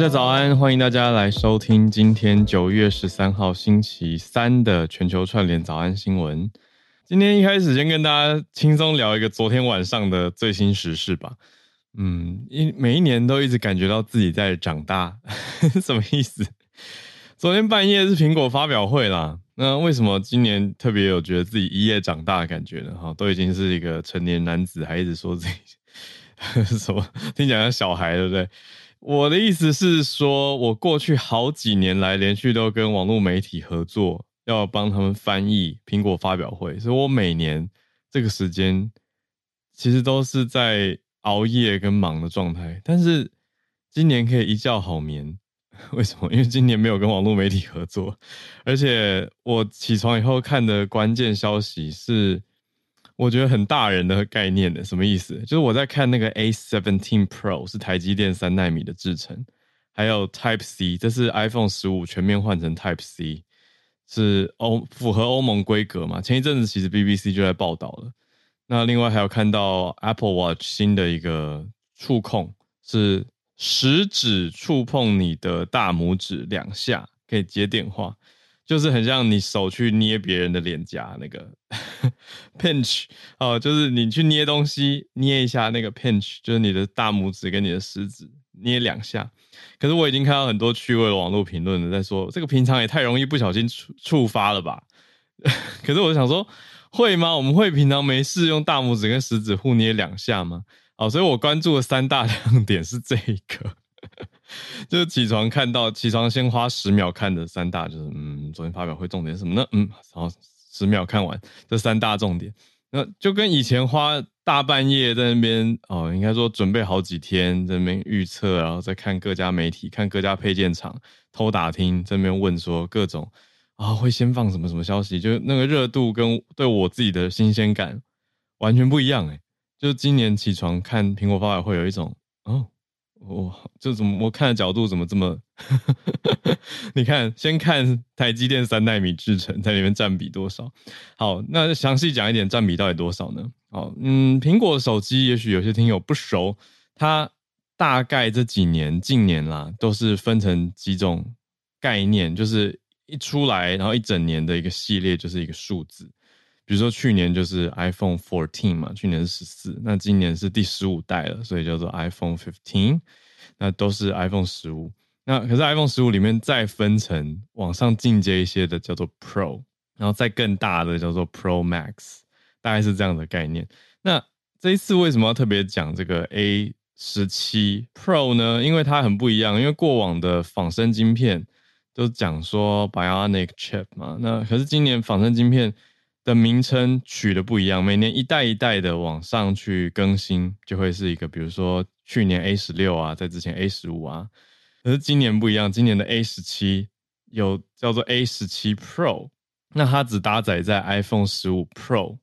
大家早安，欢迎大家来收听今天九月十三号星期三的全球串联早安新闻。今天一开始先跟大家轻松聊一个昨天晚上的最新时事吧。嗯，一每一年都一直感觉到自己在长大，什么意思？昨天半夜是苹果发表会啦。那为什么今年特别有觉得自己一夜长大的感觉呢？哈，都已经是一个成年男子，还一直说自己 什么？听起来像小孩，对不对？我的意思是说，我过去好几年来连续都跟网络媒体合作，要帮他们翻译苹果发表会，所以我每年这个时间其实都是在熬夜跟忙的状态。但是今年可以一觉好眠，为什么？因为今年没有跟网络媒体合作，而且我起床以后看的关键消息是。我觉得很大人的概念的，什么意思？就是我在看那个 A17 Pro 是台积电三奈米的制程，还有 Type C，这是 iPhone 十五全面换成 Type C，是欧符合欧盟规格嘛？前一阵子其实 BBC 就在报道了。那另外还有看到 Apple Watch 新的一个触控，是食指触碰你的大拇指两下可以接电话。就是很像你手去捏别人的脸颊那个 pinch 哦，就是你去捏东西，捏一下那个 pinch，就是你的大拇指跟你的食指捏两下。可是我已经看到很多趣味的网络评论了，在说这个平常也太容易不小心触触发了吧？可是我想说，会吗？我们会平常没事用大拇指跟食指互捏两下吗？哦，所以我关注的三大 亮点是这一个。就是起床看到起床先花十秒看的三大，就是嗯，昨天发表会重点什么呢？嗯，然后十秒看完这三大重点，那就跟以前花大半夜在那边哦，应该说准备好几天在那边预测，然后再看各家媒体、看各家配件厂偷打听，在那边问说各种啊、会先放什么什么消息，就那个热度跟对我自己的新鲜感完全不一样诶，就是今年起床看苹果发表会有一种哦。哇这怎么我看的角度怎么这么？你看，先看台积电三代米制程在里面占比多少？好，那详细讲一点，占比到底多少呢？好，嗯，苹果手机也许有些听友不熟，它大概这几年近年啦，都是分成几种概念，就是一出来，然后一整年的一个系列就是一个数字。比如说去年就是 iPhone 14嘛，去年是十四，那今年是第十五代了，所以叫做 iPhone 15，那都是 iPhone 十五。那可是 iPhone 十五里面再分成往上进阶一些的叫做 Pro，然后再更大的叫做 Pro Max，大概是这样的概念。那这一次为什么要特别讲这个 A 十七 Pro 呢？因为它很不一样，因为过往的仿生晶片都讲说 Bionic Chip 嘛，那可是今年仿生晶片。的名称取的不一样，每年一代一代的往上去更新，就会是一个，比如说去年 A 十六啊，在之前 A 十五啊，可是今年不一样，今年的 A 十七有叫做 A 十七 Pro，那它只搭载在 iPhone 十五 Pro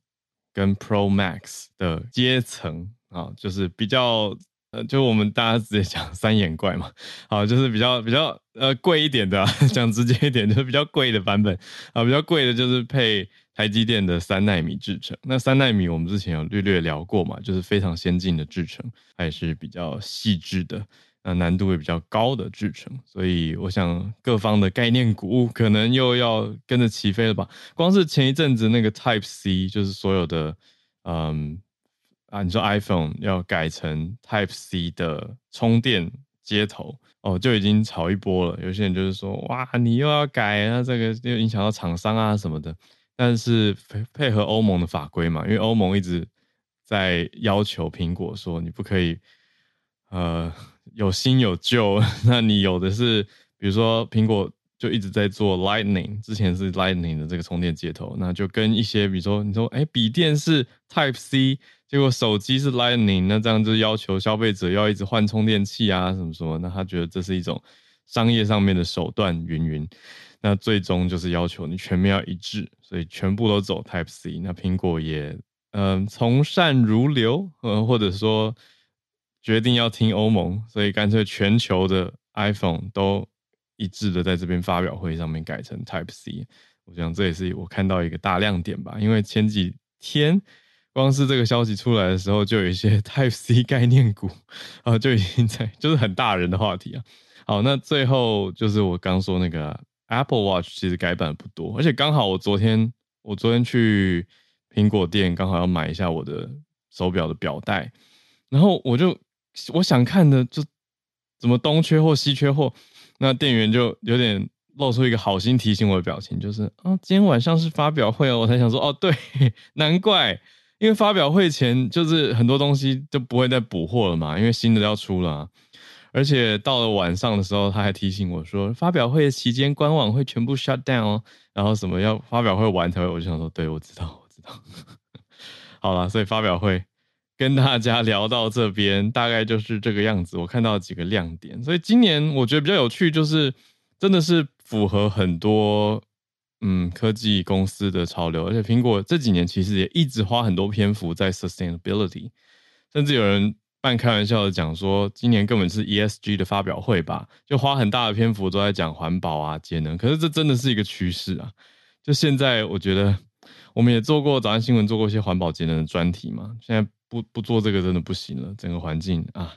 跟 Pro Max 的阶层啊，就是比较。呃，就我们大家直接讲三眼怪嘛，好，就是比较比较呃贵一点的，讲直接一点，就是比较贵的版本啊，比较贵的就是配台积电的三奈米制程。那三奈米我们之前有略略聊过嘛，就是非常先进的制程，还是比较细致的，那难度也比较高的制程。所以我想各方的概念股可能又要跟着起飞了吧？光是前一阵子那个 Type C，就是所有的嗯。啊，你说 iPhone 要改成 Type C 的充电接头哦，就已经炒一波了。有些人就是说，哇，你又要改，那这个又影响到厂商啊什么的。但是配配合欧盟的法规嘛，因为欧盟一直在要求苹果说，你不可以呃有新有旧。那你有的是，比如说苹果就一直在做 Lightning，之前是 Lightning 的这个充电接头，那就跟一些比如说你说，哎，笔电是 Type C。结果手机是 Lightning，那这样就要求消费者要一直换充电器啊，什么什么，那他觉得这是一种商业上面的手段，云云。那最终就是要求你全面要一致，所以全部都走 Type C。那苹果也嗯、从善如流，呃或者说决定要听欧盟，所以干脆全球的 iPhone 都一致的在这边发表会上面改成 Type C。我想这也是我看到一个大亮点吧，因为前几天。光是这个消息出来的时候，就有一些 Type C 概念股啊，就已经在就是很大人的话题啊。好，那最后就是我刚说那个 Apple Watch，其实改版不多，而且刚好我昨天我昨天去苹果店，刚好要买一下我的手表的表带，然后我就我想看的就怎么东缺货西缺货，那店员就有点露出一个好心提醒我的表情，就是啊，今天晚上是发表会哦，我才想说哦，对，难怪。因为发表会前就是很多东西就不会再补货了嘛，因为新的要出了，而且到了晚上的时候，他还提醒我说，发表会期间官网会全部 shut down 哦，然后什么要发表会完才会，我就想说，对，我知道，我知道。好了，所以发表会跟大家聊到这边，大概就是这个样子。我看到几个亮点，所以今年我觉得比较有趣，就是真的是符合很多。嗯，科技公司的潮流，而且苹果这几年其实也一直花很多篇幅在 sustainability，甚至有人半开玩笑的讲说，今年根本是 ESG 的发表会吧，就花很大的篇幅都在讲环保啊、节能。可是这真的是一个趋势啊！就现在，我觉得我们也做过早安新闻，做过一些环保节能的专题嘛。现在不不做这个真的不行了，整个环境啊，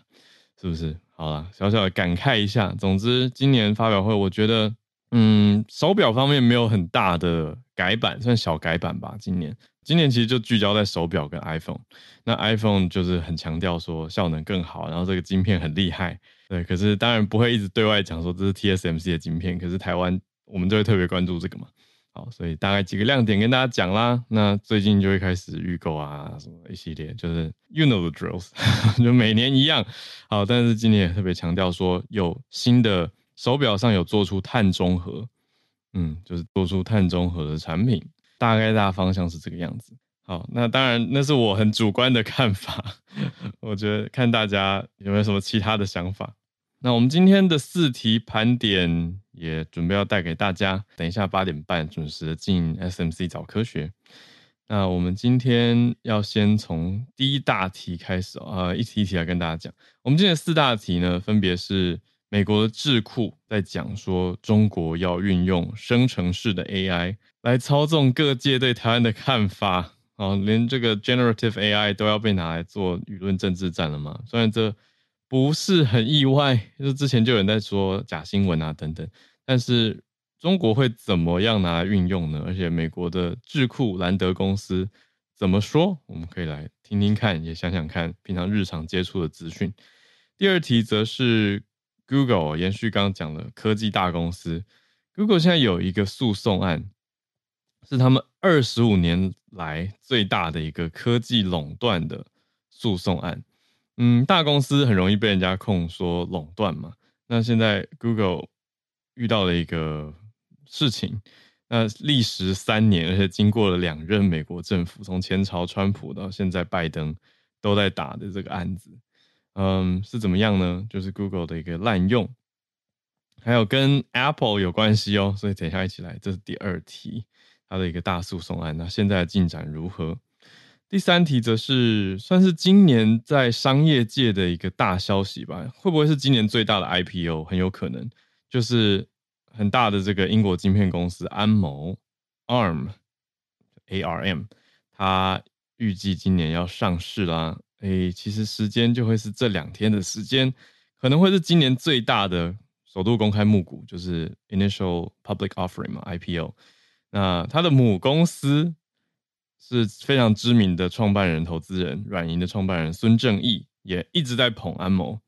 是不是？好了，小小的感慨一下。总之，今年发表会，我觉得。嗯，手表方面没有很大的改版，算小改版吧。今年，今年其实就聚焦在手表跟 iPhone。那 iPhone 就是很强调说效能更好，然后这个晶片很厉害。对，可是当然不会一直对外讲说这是 TSMC 的晶片。可是台湾我们就会特别关注这个嘛。好，所以大概几个亮点跟大家讲啦。那最近就会开始预购啊，什么一系列，就是 You know the drills，就每年一样。好，但是今年也特别强调说有新的。手表上有做出碳中和，嗯，就是做出碳中和的产品，大概大方向是这个样子。好，那当然那是我很主观的看法，我觉得看大家有没有什么其他的想法。那我们今天的四题盘点也准备要带给大家，等一下八点半准时进 SMC 早科学。那我们今天要先从第一大题开始啊，呃，一题一题来跟大家讲。我们今天四大题呢，分别是。美国的智库在讲说，中国要运用生成式的 AI 来操纵各界对台湾的看法啊，连这个 generative AI 都要被拿来做舆论政治战了嘛？虽然这不是很意外，就是之前就有人在说假新闻啊等等，但是中国会怎么样拿来运用呢？而且美国的智库兰德公司怎么说？我们可以来听听看，也想想看平常日常接触的资讯。第二题则是。Google 延续刚刚讲的科技大公司，Google 现在有一个诉讼案，是他们二十五年来最大的一个科技垄断的诉讼案。嗯，大公司很容易被人家控说垄断嘛。那现在 Google 遇到了一个事情，那历时三年，而且经过了两任美国政府，从前朝川普到现在拜登都在打的这个案子。嗯，是怎么样呢？就是 Google 的一个滥用，还有跟 Apple 有关系哦。所以等一下一起来，这是第二题，它的一个大诉讼案。那现在的进展如何？第三题则是算是今年在商业界的一个大消息吧？会不会是今年最大的 IPO？很有可能，就是很大的这个英国晶片公司安谋 ARM，ARM，它预计今年要上市啦。诶，其实时间就会是这两天的时间，可能会是今年最大的首度公开募股，就是 Initial Public Offering 嘛，IPO。那他的母公司是非常知名的创办人、投资人，软银的创办人孙正义也一直在捧安谋。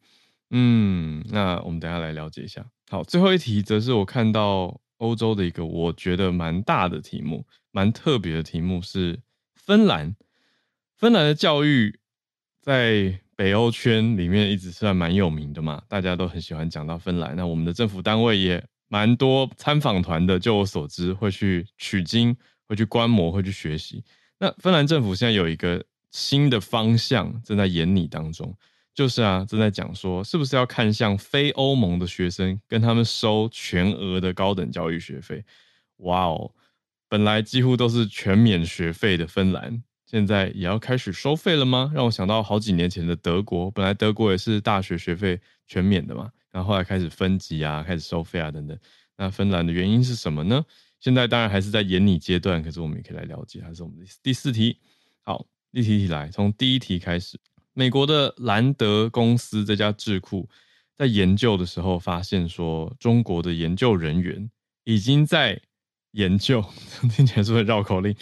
嗯，那我们等下来了解一下。好，最后一题则是我看到欧洲的一个我觉得蛮大的题目，蛮特别的题目是芬兰，芬兰的教育。在北欧圈里面一直算蛮有名的嘛，大家都很喜欢讲到芬兰。那我们的政府单位也蛮多参访团的，就我所知会去取经、会去观摩、会去学习。那芬兰政府现在有一个新的方向正在研拟当中，就是啊，正在讲说是不是要看向非欧盟的学生，跟他们收全额的高等教育学费。哇哦，本来几乎都是全免学费的芬兰。现在也要开始收费了吗？让我想到好几年前的德国，本来德国也是大学学费全免的嘛，然后后来开始分级啊，开始收费啊等等。那芬兰的原因是什么呢？现在当然还是在研拟阶段，可是我们也可以来了解，还是我们的第四题。好，一题题来，从第一题开始。美国的兰德公司这家智库，在研究的时候发现说，中国的研究人员已经在研究，听起来是不是绕口令？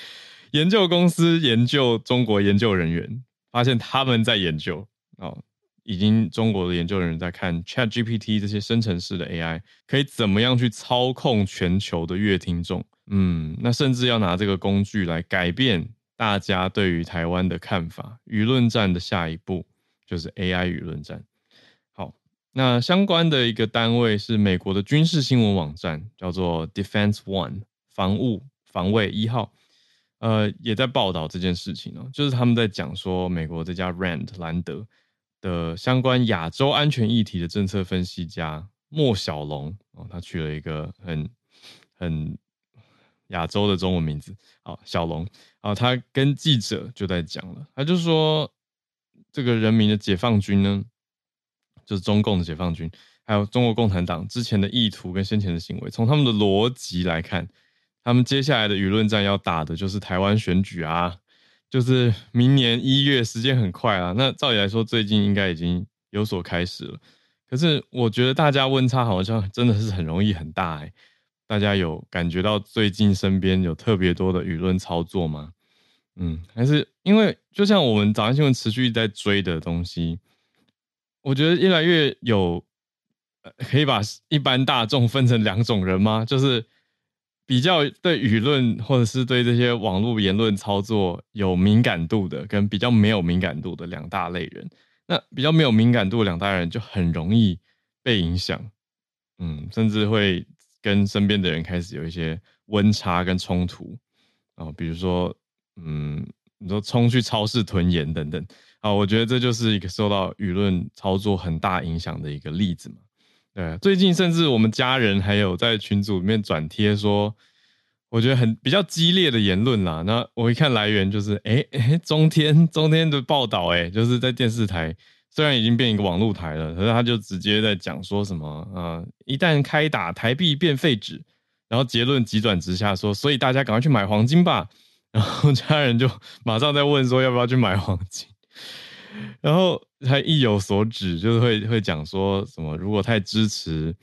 研究公司研究中国研究人员，发现他们在研究哦，已经中国的研究人员在看 ChatGPT 这些生成式的 AI 可以怎么样去操控全球的阅听众，嗯，那甚至要拿这个工具来改变大家对于台湾的看法。舆论战的下一步就是 AI 舆论战。好，那相关的一个单位是美国的军事新闻网站，叫做 Defense One 防务防卫一号。呃，也在报道这件事情哦，就是他们在讲说，美国这家 RAND 兰德的相关亚洲安全议题的政策分析家莫小龙哦，他取了一个很很亚洲的中文名字，好，小龙啊，他跟记者就在讲了，他就说，这个人民的解放军呢，就是中共的解放军，还有中国共产党之前的意图跟先前的行为，从他们的逻辑来看。他们接下来的舆论战要打的就是台湾选举啊，就是明年一月，时间很快啊。那照理来说，最近应该已经有所开始了。可是我觉得大家温差好像真的是很容易很大欸。大家有感觉到最近身边有特别多的舆论操作吗？嗯，还是因为就像我们早安新闻持续在追的东西，我觉得越来越有，可以把一般大众分成两种人吗？就是。比较对舆论或者是对这些网络言论操作有敏感度的，跟比较没有敏感度的两大类人。那比较没有敏感度的两大人就很容易被影响，嗯，甚至会跟身边的人开始有一些温差跟冲突啊，比如说，嗯，你说冲去超市囤盐等等啊，我觉得这就是一个受到舆论操作很大影响的一个例子嘛。对，最近甚至我们家人还有在群组里面转贴说，我觉得很比较激烈的言论啦。那我一看来源就是，哎哎，中天中天的报道，哎，就是在电视台，虽然已经变一个网络台了，可是他就直接在讲说什么啊、一旦开打，台币变废纸，然后结论急转直下说，所以大家赶快去买黄金吧。然后家人就马上在问说，要不要去买黄金？然后他意有所指，就是会会讲说什么，如果太支持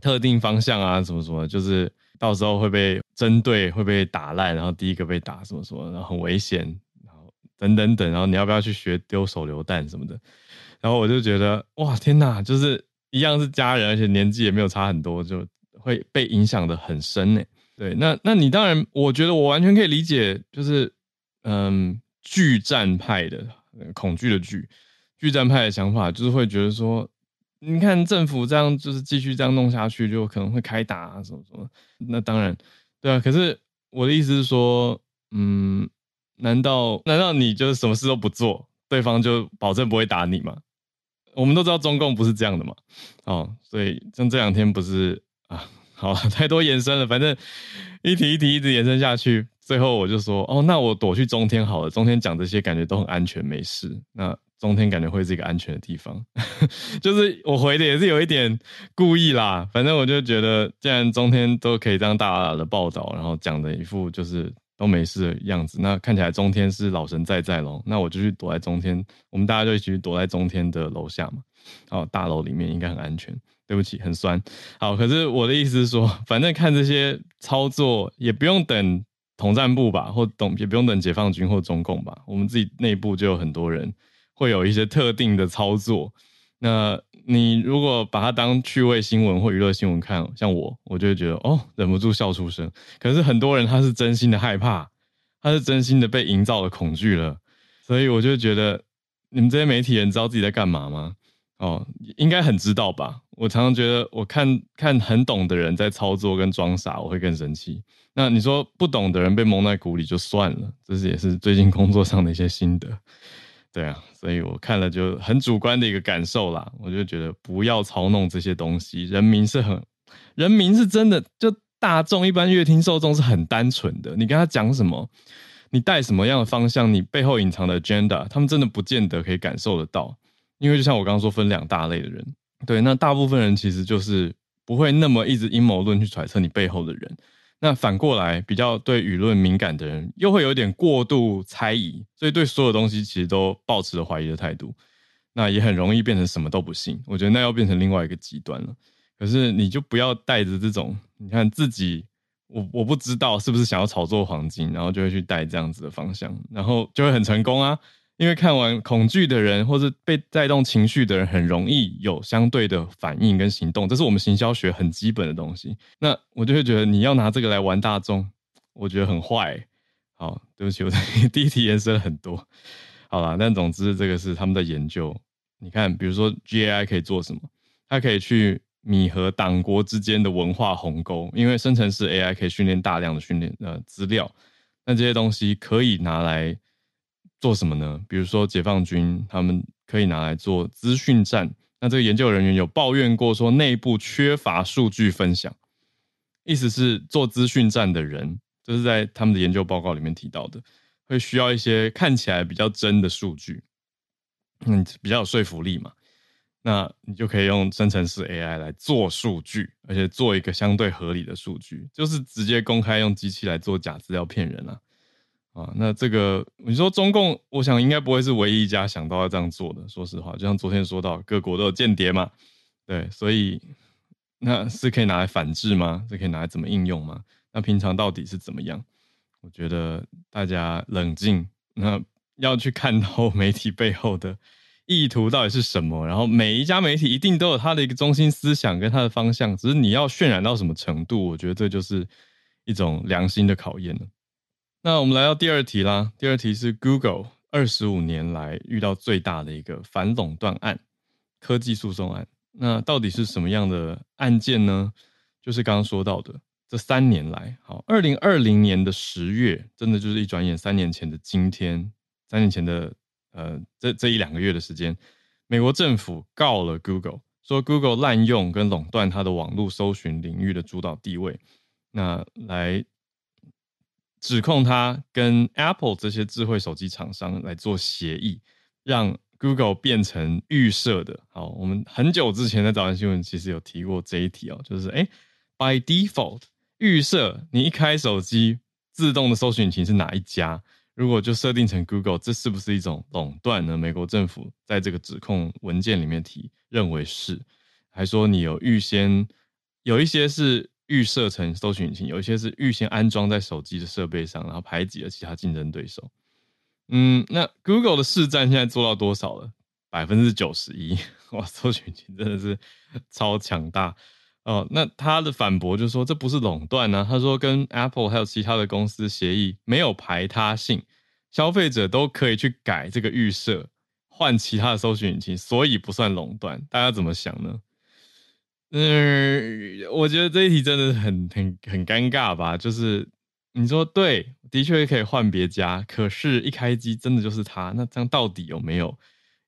特定方向啊，什么什么，就是到时候会被针对，会被打烂，然后第一个被打什么什么，然后很危险，然后等等等，然后你要不要去学丢手榴弹什么的？然后我就觉得哇，天哪，就是一样是家人，而且年纪也没有差很多，就会被影响的很深呢。对，那那你当然，我觉得我完全可以理解，就是嗯，惧战派的。恐惧的惧，惧战派的想法就是会觉得说，你看政府这样就是继续这样弄下去，就可能会开打啊，什么什么。那当然，对啊。可是我的意思是说，嗯，难道难道你就是什么事都不做，对方就保证不会打你吗？我们都知道中共不是这样的嘛。哦，所以像这两天不是啊，好，太多延伸了，反正一题一题一直延伸下去。最后我就说，哦，那我躲去中天好了。中天讲这些感觉都很安全，没事。那中天感觉会是一个安全的地方，就是我回的也是有一点故意啦。反正我就觉得，既然中天都可以这样大大的报道，然后讲的一副就是都没事的样子，那看起来中天是老神在在喽。那我就去躲在中天，我们大家就一起躲在中天的楼下嘛。哦，大楼里面应该很安全。对不起，很酸。好，可是我的意思是说，反正看这些操作也不用等。统战部吧，或等也不用等解放军或中共吧，我们自己内部就有很多人会有一些特定的操作。那你如果把它当趣味新闻或娱乐新闻看，像我，我就会觉得哦，忍不住笑出声。可是很多人他是真心的害怕，他是真心的被营造了恐惧了，所以我就觉得你们这些媒体人知道自己在干嘛吗？哦，应该很知道吧？我常常觉得，我看看很懂的人在操作跟装傻，我会更生气。那你说不懂的人被蒙在鼓里就算了，这是也是最近工作上的一些心得。对啊，所以我看了就很主观的一个感受啦。我就觉得不要操弄这些东西，人民是很，人民是真的，就大众一般阅听受众是很单纯的。你跟他讲什么，你带什么样的方向，你背后隐藏的 agenda，他们真的不见得可以感受得到。因为就像我刚刚说，分两大类的人，对，那大部分人其实就是不会那么一直阴谋论去揣测你背后的人。那反过来，比较对舆论敏感的人，又会有点过度猜疑，所以对所有东西其实都抱持着怀疑的态度。那也很容易变成什么都不信。我觉得那要变成另外一个极端了。可是你就不要带着这种，你看自己，我我不知道是不是想要炒作黄金，然后就会去带这样子的方向，然后就会很成功啊。因为看完恐惧的人，或是被带动情绪的人，很容易有相对的反应跟行动，这是我们行销学很基本的东西。那我就会觉得你要拿这个来玩大众，我觉得很坏。好，对不起，我第一题延伸了很多。好啦，但总之这个是他们的研究。你看，比如说 GAI 可以做什么？它可以去弥合党国之间的文化鸿沟，因为生成式 AI 可以训练大量的训练呃资料，那这些东西可以拿来。做什么呢？比如说解放军，他们可以拿来做资讯战。那这个研究人员有抱怨过，说内部缺乏数据分享，意思是做资讯战的人，这是在他们的研究报告里面提到的，会需要一些看起来比较真的数据，嗯，比较有说服力嘛。那你就可以用生成式 AI 来做数据，而且做一个相对合理的数据，就是直接公开用机器来做假资料骗人啊。啊，那这个你说中共，我想应该不会是唯一一家想到要这样做的。说实话，就像昨天说到，各国都有间谍嘛，对，所以那是可以拿来反制吗？是可以拿来怎么应用吗？那平常到底是怎么样？我觉得大家冷静，那要去看到 媒体背后的意图到底是什么。然后每一家媒体一定都有它的一个中心思想跟它的方向，只是你要渲染到什么程度，我觉得这就是一种良心的考验了。那我们来到第二题啦。第二题是 Google 二十五年来遇到最大的一个反垄断案，科技诉讼案。那到底是什么样的案件呢？就是刚刚说到的，这三年来，好，二零二零年的十月，真的就是一转眼三年前的今天，三年前的呃这这一两个月的时间，美国政府告了 Google，说 Google 滥用跟垄断它的网络搜寻领域的主导地位，那来。指控他跟 Apple 这些智慧手机厂商来做协议，让 Google 变成预设的。好，我们很久之前在早安新闻其实有提过这一题哦，就是哎，by default 预设你一开手机自动的搜寻引擎是哪一家？如果就设定成 Google，这是不是一种垄断呢？美国政府在这个指控文件里面提认为是，还说你有预先有一些是。预设成搜寻引擎，有一些是预先安装在手机的设备上，然后排挤了其他竞争对手。嗯，那 Google 的市占现在做到多少了？百分之九十一，哇，搜寻引擎真的是超强大哦。那他的反驳就是说，这不是垄断呢。他说跟 Apple 还有其他的公司协议没有排他性，消费者都可以去改这个预设，换其他的搜寻引擎，所以不算垄断。大家怎么想呢？嗯，我觉得这一题真的很很很尴尬吧？就是你说对，的确可以换别家，可是一开机真的就是它，那这样到底有没有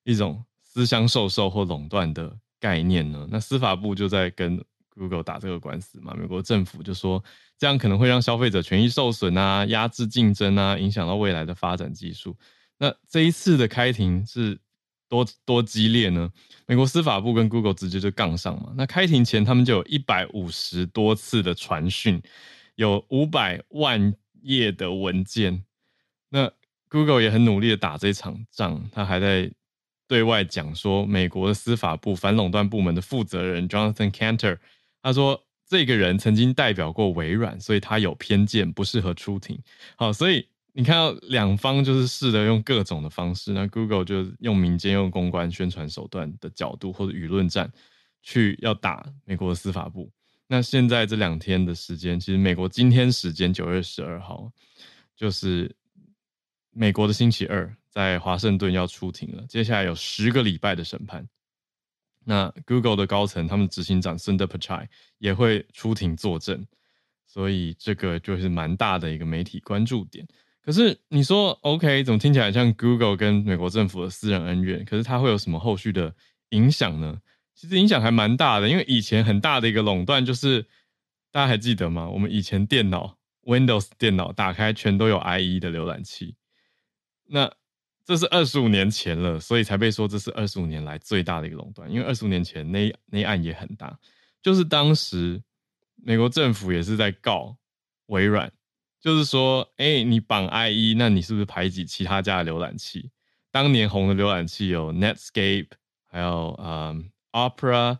一种私相授受或垄断的概念呢？那司法部就在跟 Google 打这个官司嘛，美国政府就说这样可能会让消费者权益受损啊，压制竞争啊，影响到未来的发展技术。那这一次的开庭是。多多激烈呢？美国司法部跟 Google 直接就杠上嘛。那开庭前，他们就有一百五十多次的传讯，有五百万页的文件。那 Google 也很努力的打这场仗，他还在对外讲说，美国的司法部反垄断部门的负责人 Jonathan Kanter，他说这个人曾经代表过微软，所以他有偏见，不适合出庭。好，所以。你看到两方就是试着用各种的方式，那 Google 就用民间用公关宣传手段的角度或者舆论战去要打美国的司法部。那现在这两天的时间，其实美国今天时间九月十二号，就是美国的星期二，在华盛顿要出庭了。接下来有十个礼拜的审判。那 Google 的高层，他们执行长 Sundar Pichai 也会出庭作证，所以这个就是蛮大的一个媒体关注点。可是你说 OK，怎么听起来像 Google 跟美国政府的私人恩怨？可是它会有什么后续的影响呢？其实影响还蛮大的，因为以前很大的一个垄断就是大家还记得吗？我们以前电脑 Windows 电脑打开全都有 IE 的浏览器，那这是二十五年前了，所以才被说这是二十五年来最大的一个垄断。因为二十五年前那那案也很大，就是当时美国政府也是在告微软。就是说，哎、你绑 IE，那你是不是排挤其他家的浏览器？当年红的浏览器有 Netscape，还有嗯、Opera，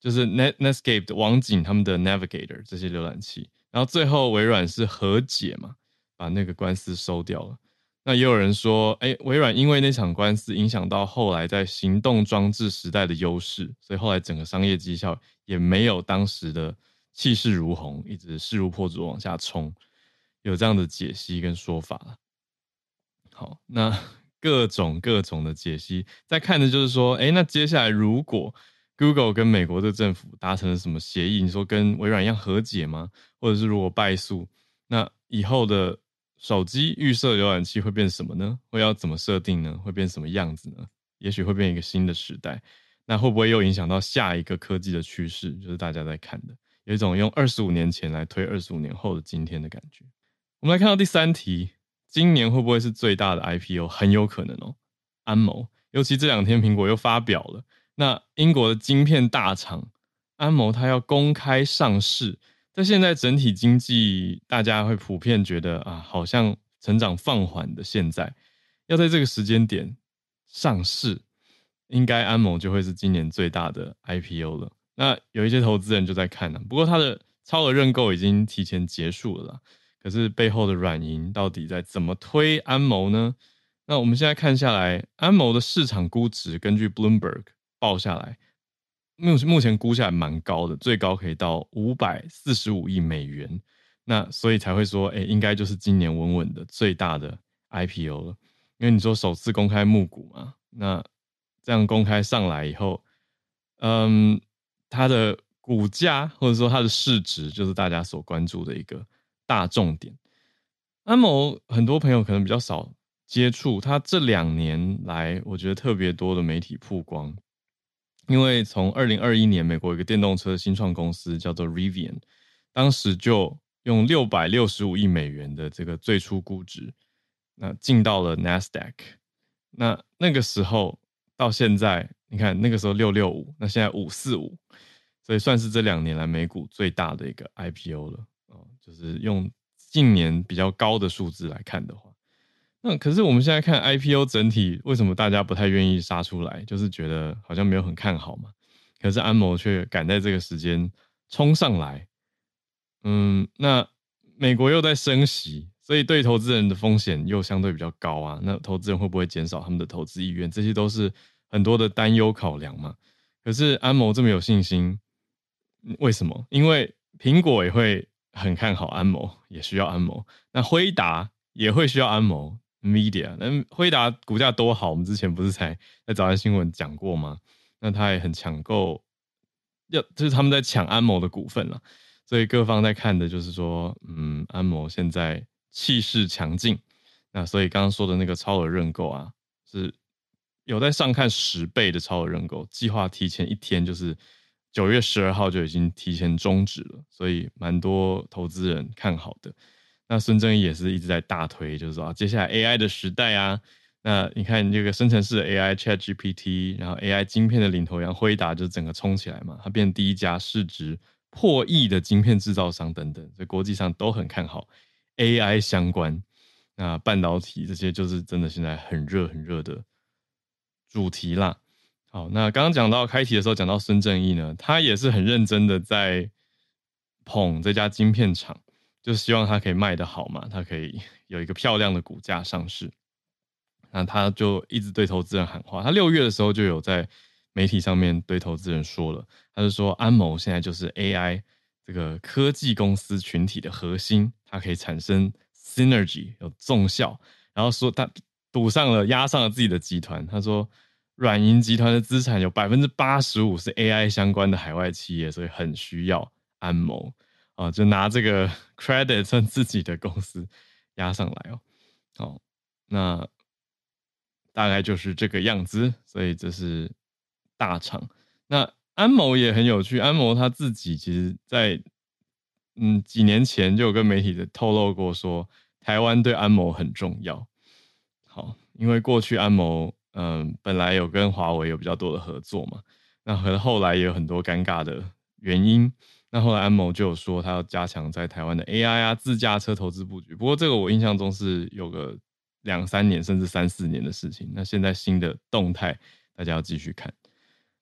就是 Net Netscape 的网景他们的 Navigator 这些浏览器。然后最后微软是和解嘛，把那个官司收掉了。那也有人说，哎，微软因为那场官司影响到后来在行动装置时代的优势，所以后来整个商业绩效也没有当时的气势如虹，一直势如破竹往下冲。有这样的解析跟说法。好，那 各种各种的解析，在看的就是说，哎，那接下来如果 Google 跟美国的政府达成了什么协议？你说跟微软一样和解吗？或者是如果败诉，那以后的手机预设浏览器会变什么呢？会要怎么设定呢？会变什么样子呢？也许会变一个新的时代。那会不会又影响到下一个科技的趋势？就是大家在看的，有一种用二十五年前来推二十五年后的今天的感觉。我们来看到第三题，今年会不会是最大的 IPO？很有可能哦。安谋，尤其这两天苹果又发表了。那英国的晶片大厂安谋，它要公开上市，在现在整体经济大家会普遍觉得啊，好像成长放缓的现在，要在这个时间点上市，应该安谋就会是今年最大的 IPO 了。那有一些投资人就在看呢，不过它的超额认购已经提前结束了，可是背后的软银到底在怎么推安谋呢？那我们现在看下来，安谋的市场估值根据 Bloomberg。报下来，目目前估下来蛮高的，最高可以到五百四十五亿美元。那所以才会说，哎，应该就是今年稳稳的最大的 IPO 了。因为你说首次公开募股嘛，那这样公开上来以后，嗯，它的股价或者说它的市值，就是大家所关注的一个大重点。安谋很多朋友可能比较少接触，他这两年来，我觉得特别多的媒体曝光。因为从二零二一年，美国一个电动车新创公司叫做 Rivian，当时就用六百六十五亿美元的这个最初估值，那进到了 Nasdaq。那那个时候到现在，你看那个时候六六五，那现在五四五，所以算是这两年来美股最大的一个 IPO 了。就是用近年比较高的数字来看的话。那可是我们现在看 IPO 整体，为什么大家不太愿意杀出来？就是觉得好像没有很看好嘛。可是安谋却赶在这个时间冲上来，嗯，那美国又在升息，所以对投资人的风险又相对比较高啊。那投资人会不会减少他们的投资意愿？这些都是很多的担忧考量嘛。可是安谋这么有信心，为什么？因为苹果也会很看好安谋，也需要安谋。那辉达也会需要安谋。Media，那辉达股价多好，我们之前不是才在早安新闻讲过吗？那他也很抢购，要就是他们在抢安谋的股份了，所以各方在看的就是说，嗯，安谋现在气势强劲，那所以刚刚说的那个超额认购啊，是有在上看十倍的超额认购，计划提前一天，就是九月十二号就已经提前终止了，所以蛮多投资人看好的。那孙正义也是一直在大推，就是说啊，接下来 AI 的时代啊，那你看这个生成式 AI ChatGPT，然后 AI 晶片的领头羊辉达就整个冲起来嘛，它变第一家市值破亿的晶片制造商等等，所以国际上都很看好 AI 相关，那半导体这些就是真的现在很热很热的主题啦。好，那刚刚讲到开题的时候讲到孙正义呢，他也是很认真的在捧这家晶片厂。就希望它可以卖得好嘛，它可以 有一个漂亮的股价上市。那他就一直对投资人喊话，他六月的时候就有在媒体上面对投资人说了，他就说安谋现在就是 AI 这个科技公司群体的核心，它可以产生 synergy 有重效，然后说他赌上了押上了自己的集团，他说软银集团的资产有百分之八十五是 AI 相关的海外企业，所以很需要安谋。啊，就拿这个 credit 算自己的公司压上来哦。好，那大概就是这个样子。所以这是大厂。那安谋也很有趣，安谋他自己其实在嗯几年前就有跟媒体的透露过说，台湾对安谋很重要。好，因为过去安谋嗯本来有跟华为有比较多的合作嘛，那和后来也有很多尴尬的原因。那后来安谋就有说，他要加强在台湾的 AI 啊、自驾车投资布局。不过这个我印象中是有个两三年甚至三四年的事情。那现在新的动态，大家要继续看。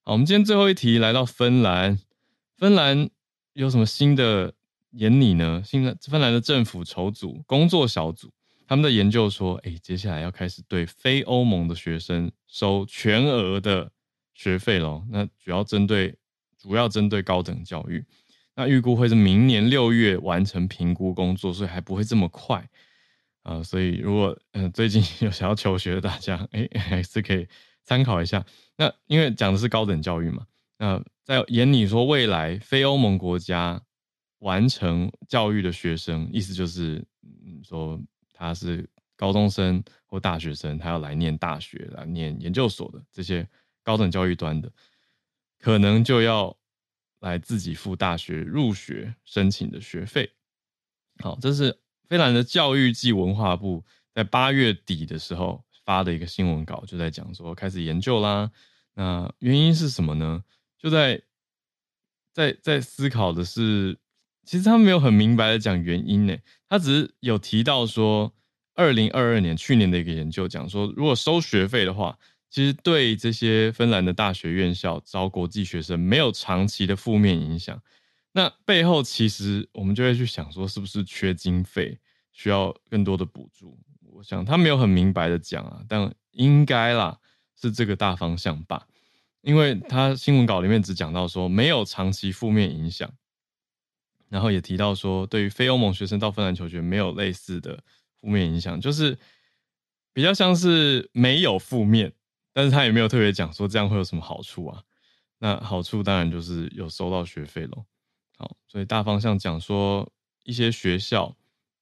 好，我们今天最后一题来到芬兰，芬兰有什么新的研拟呢？新的芬兰的政府筹组工作小组，他们的研究说，哎，接下来要开始对非欧盟的学生收全额的学费咯。那主要针对主要针对高等教育。那预估会是明年六月完成评估工作，所以还不会这么快啊、所以如果嗯、最近有想要求学的大家，哎，还是可以参考一下。那因为讲的是高等教育嘛，那在研拟说未来非欧盟国家完成教育的学生，意思就是嗯说他是高中生或大学生，他要来念大学、来念研究所的这些高等教育端的，可能就要。来自己付大学入学申请的学费。好，这是芬兰的教育暨文化部在八月底的时候发的一个新闻稿，就在讲说开始研究啦。那原因是什么呢？就在在在思考的是，其实他们没有很明白的讲原因呢。他只是有提到说，二零二二年去年的一个研究讲说，如果收学费的话。其实对这些芬兰的大学院校招国际学生没有长期的负面影响，那背后其实我们就会去想说，是不是缺经费，需要更多的补助？我想他没有很明白的讲啊，但应该啦，是这个大方向吧，因为他新闻稿里面只讲到说没有长期负面影响，然后也提到说对于非欧盟学生到芬兰求学没有类似的负面影响，就是比较像是没有负面。但是他也没有特别讲说这样会有什么好处啊？那好处当然就是有收到学费咯。好，所以大方向讲说一些学校，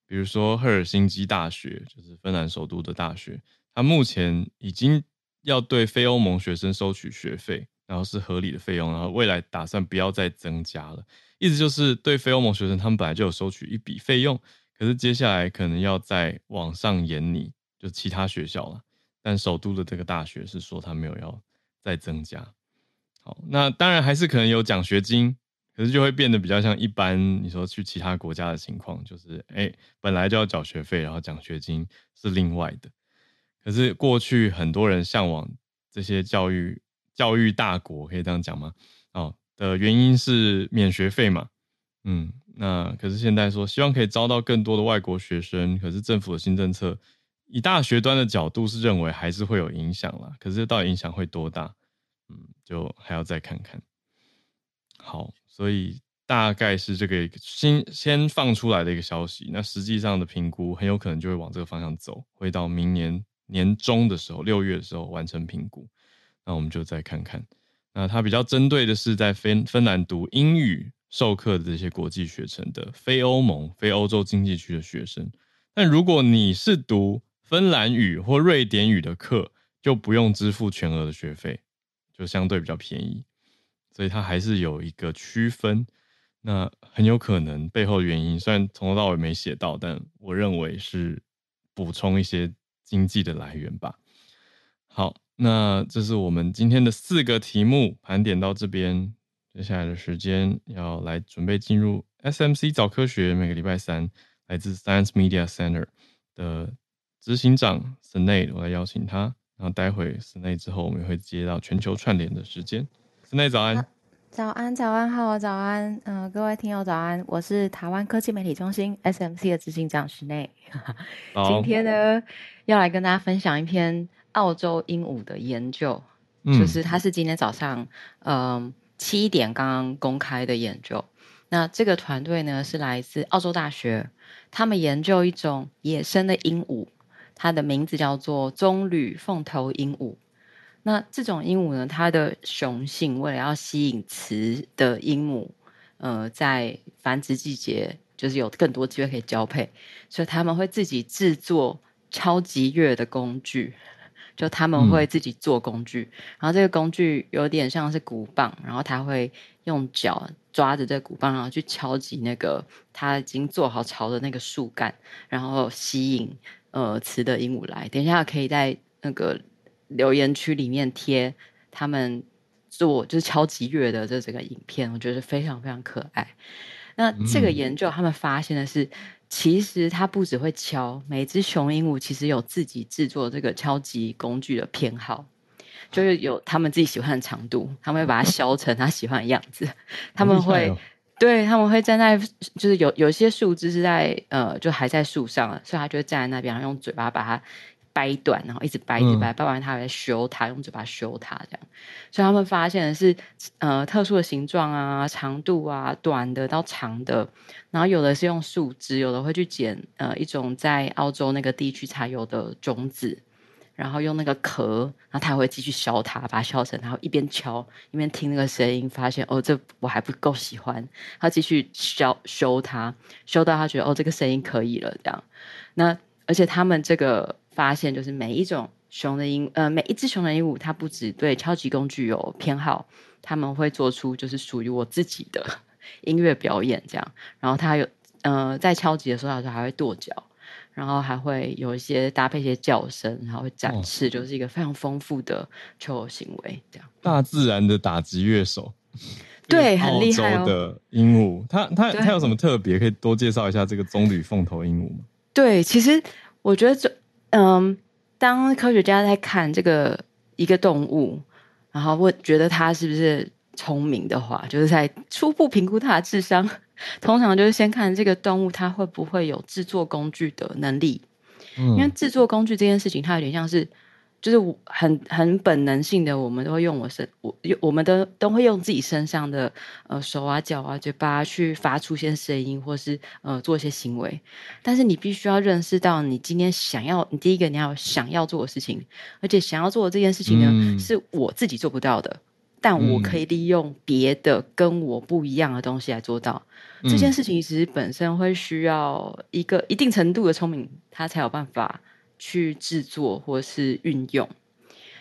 比如说赫尔辛基大学，就是芬兰首都的大学，它目前已经要对非欧盟学生收取学费，然后是合理的费用，然后未来打算不要再增加了。意思就是对非欧盟学生，他们本来就有收取一笔费用，可是接下来可能要再往上延，你，就其他学校了。但首都的这个大学是说他没有要再增加，好，那当然还是可能有奖学金，可是就会变得比较像一般你说去其他国家的情况，就是哎、本来就要缴学费，然后奖学金是另外的。可是过去很多人向往这些教育教育大国，可以这样讲吗？的原因是免学费嘛，嗯，那可是现在说希望可以招到更多的外国学生，可是政府的新政策。以大学端的角度是认为还是会有影响啦，可是到底影响会多大？嗯，就还要再看看。好，所以大概是这个新先放出来的一个消息，那实际上的评估很有可能就会往这个方向走，会到明年年中的时候，六月的时候完成评估。那我们就再看看。那它比较针对的是在芬芬兰读英语授课的这些国际学程的非欧盟、非欧洲经济区的学生。但如果你是读芬兰语或瑞典语的课就不用支付全额的学费，就相对比较便宜，所以它还是有一个区分。那很有可能背后原因，虽然从头到尾没写到，但我认为是补充一些经济的来源吧。好，那这是我们今天的四个题目盘点到这边，接下来的时间要来准备进入 SMC 早科学，每个礼拜三来自 Science Media Center 的。执行长 Snae，我来邀请他。然后待会 Snae 之后，我们也会接到全球串联的时间。Snae 早安，早安，早安，好，早安，嗯、呃，各位听友早安，我是台湾科技媒体中心 SMC 的执行长 Snae。今天呢，要来跟大家分享一篇澳洲鹦鹉的研究，嗯、就是它是今天早上嗯七点刚刚公开的研究。那这个团队呢是来自澳洲大学，他们研究一种野生的鹦鹉。它的名字叫做棕榈凤头鹦鹉。那这种鹦鹉呢，它的雄性为了要吸引雌的鹦鹉，呃，在繁殖季节就是有更多机会可以交配，所以他们会自己制作超级月的工具，就他们会自己做工具，嗯、然后这个工具有点像是鼓棒，然后他会用脚抓着这个鼓棒，然后去敲击那个他已经做好巢的那个树干，然后吸引。呃，雌的鹦鹉来，等一下可以在那个留言区里面贴他们做就是敲击乐的这整个影片，我觉得非常非常可爱。那这个研究他们发现的是，其实它不只会敲，每只雄鹦鹉其实有自己制作这个敲击工具的偏好，就是有他们自己喜欢的长度，他们会把它削成他喜欢的样子。他们会，哦、对，他们会站在，就是有有些树枝是在呃，就还在树上，所以他就会站在那边，然后用嘴巴把它。掰断，然后一直掰，一直掰，掰完他还在修它，用嘴巴修它，这样。所以他们发现的是，呃，特殊的形状啊、长度啊，短的到长的，然后有的是用树枝，有的会去捡呃一种在澳洲那个地区才有的种子，然后用那个壳，然后他会继续削它，把它削成，然后一边敲一边听那个声音，发现哦，这我还不够喜欢，他继续削修它，修到他觉得哦，这个声音可以了，这样。那而且他们这个。发现就是每一种熊的鹦，呃，每一只熊的鹦鹉，它不只对敲击工具有偏好，他们会做出就是属于我自己的 音乐表演，这样。然后它有，呃，在敲击的时候，它还会跺脚，然后还会有一些搭配一些叫声，然后会展示，就是一个非常丰富的求偶行为，这样。大自然的打击乐手，对，很厉害哦。的鹦鹉，它它它有什么特别？可以多介绍一下这个棕榈凤头鹦鹉吗？对，其实我觉得这。嗯，当科学家在看这个一个动物，然后会觉得它是不是聪明的话，就是在初步评估它的智商，通常就是先看这个动物它会不会有制作工具的能力，嗯，因为制作工具这件事情，它有点像是。就是很很本能性的，我们都会用我身，我我们都都会用自己身上的呃手啊、脚啊、嘴巴去发出一些声音，或是呃做一些行为。但是你必须要认识到，你今天想要，你第一个你要想要做的事情，而且想要做的这件事情呢，嗯、是我自己做不到的，但我可以利用别的跟我不一样的东西来做到。嗯、这件事情其实本身会需要一个一定程度的聪明，他才有办法。去制作或是运用，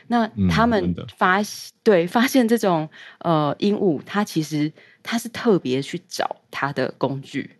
那他们发、嗯、对发现这种呃鹦鹉，它其实它是特别去找它的工具，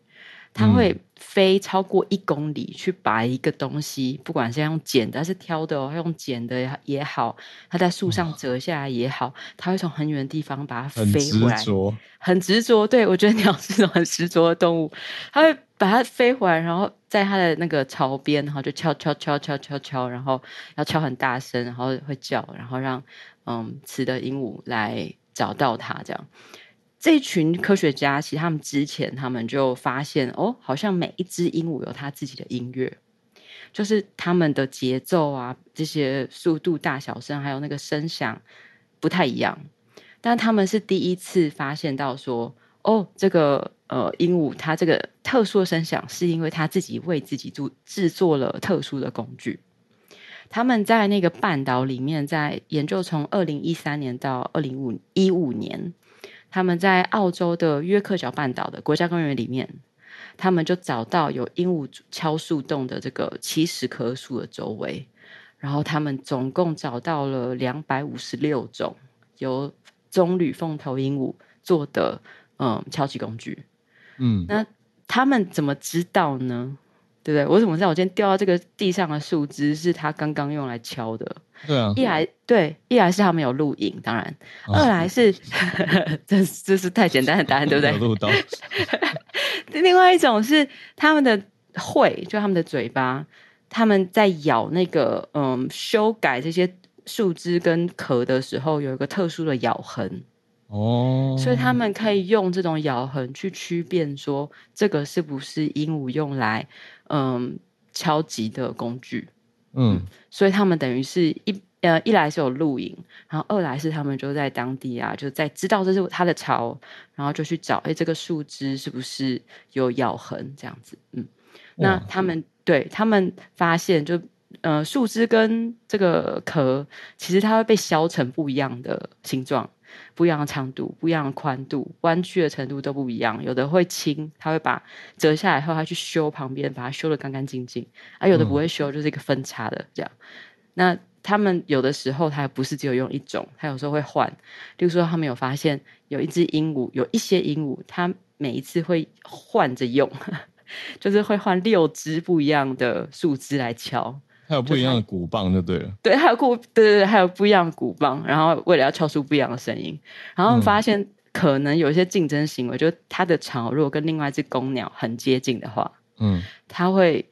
它会飞超过一公里去把一个东西，不管是用剪的还是挑的，哦，用剪的也好，它在树上折下来也好，它会从很远的地方把它飞回来，很执着，很执着。对，我觉得鸟是一种很执着的动物，它会。把它飞回来，然后在它的那个巢边，然后就敲敲敲敲敲敲，然后要敲很大声，然后会叫，然后让嗯雌的鹦鹉来找到它。这样，这群科学家其实他们之前他们就发现哦，好像每一只鹦鹉有它自己的音乐，就是他们的节奏啊，这些速度、大小声，还有那个声响不太一样。但他们是第一次发现到说，哦，这个。呃，鹦鹉它这个特殊的声响，是因为它自己为自己做制作了特殊的工具。他们在那个半岛里面，在研究从二零一三年到二零五一五年，他们在澳洲的约克角半岛的国家公园里面，他们就找到有鹦鹉敲树洞的这个七十棵树的周围，然后他们总共找到了两百五十六种由棕榈凤头鹦鹉做的嗯敲击工具。嗯，那他们怎么知道呢？对不对？我怎么知道我今天掉到这个地上的树枝是他刚刚用来敲的？对啊，一来对，一来是他们有录影，当然，哦、二来是 这这是太简单的答案，对不对？有录到。另外一种是他们的喙，就他们的嘴巴，他们在咬那个嗯修改这些树枝跟壳的时候，有一个特殊的咬痕。哦，所以他们可以用这种咬痕去区辨，说这个是不是鹦鹉用来嗯敲击的工具。嗯，所以他们等于是一呃一来是有录影，然后二来是他们就在当地啊，就在知道这是他的巢，然后就去找，哎，这个树枝是不是有咬痕这样子？嗯，那他们对他们发现就呃树枝跟这个壳，其实它会被削成不一样的形状。不一样的长度，不一样的宽度，弯曲的程度都不一样。有的会轻，他会把折下来后，他去修旁边，把它修得干干净净。啊，有的不会修，就是一个分叉的这样。嗯、那他们有的时候，他不是只有用一种，他有时候会换。例如说，他们有发现有一只鹦鹉，有一些鹦鹉，它每一次会换着用，就是会换六只不一样的树枝来敲。还有不一样的鼓棒就对了，对，还有鼓，对对对，还有不一样的鼓棒，然后为了要敲出不一样的声音，然后发现可能有一些竞争行为，嗯、就是它的巢如果跟另外一只公鸟很接近的话，嗯，它会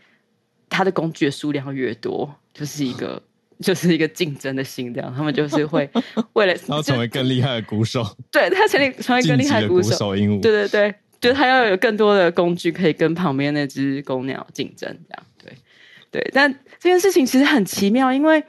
它的工具的数量越多，就是一个就是一个竞争的心，这样。他们就是会 为了然后成为更厉害的鼓手，对他成立成为更厉害的鼓手，手鹦鹉，对对对，就是他要有更多的工具可以跟旁边那只公鸟竞争，这样对对，但这件事情其实很奇妙，因为。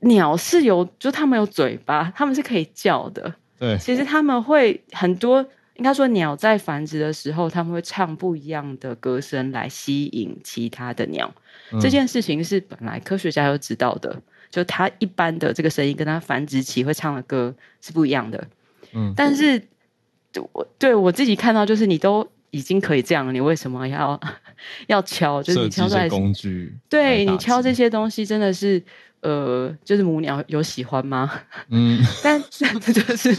鸟是有，就它们有嘴巴，它们是可以叫的。对，其实它们会很多，应该说鸟在繁殖的时候，它们会唱不一样的歌声来吸引其他的鸟。嗯、这件事情是本来科学家就知道的，就它一般的这个声音跟它繁殖期会唱的歌是不一样的。嗯，但是我对我自己看到，就是你都已经可以这样了，你为什么要 要敲？就是你敲出来工具，对你敲这些东西真的是。呃，就是母鸟有喜欢吗？嗯，但这 就是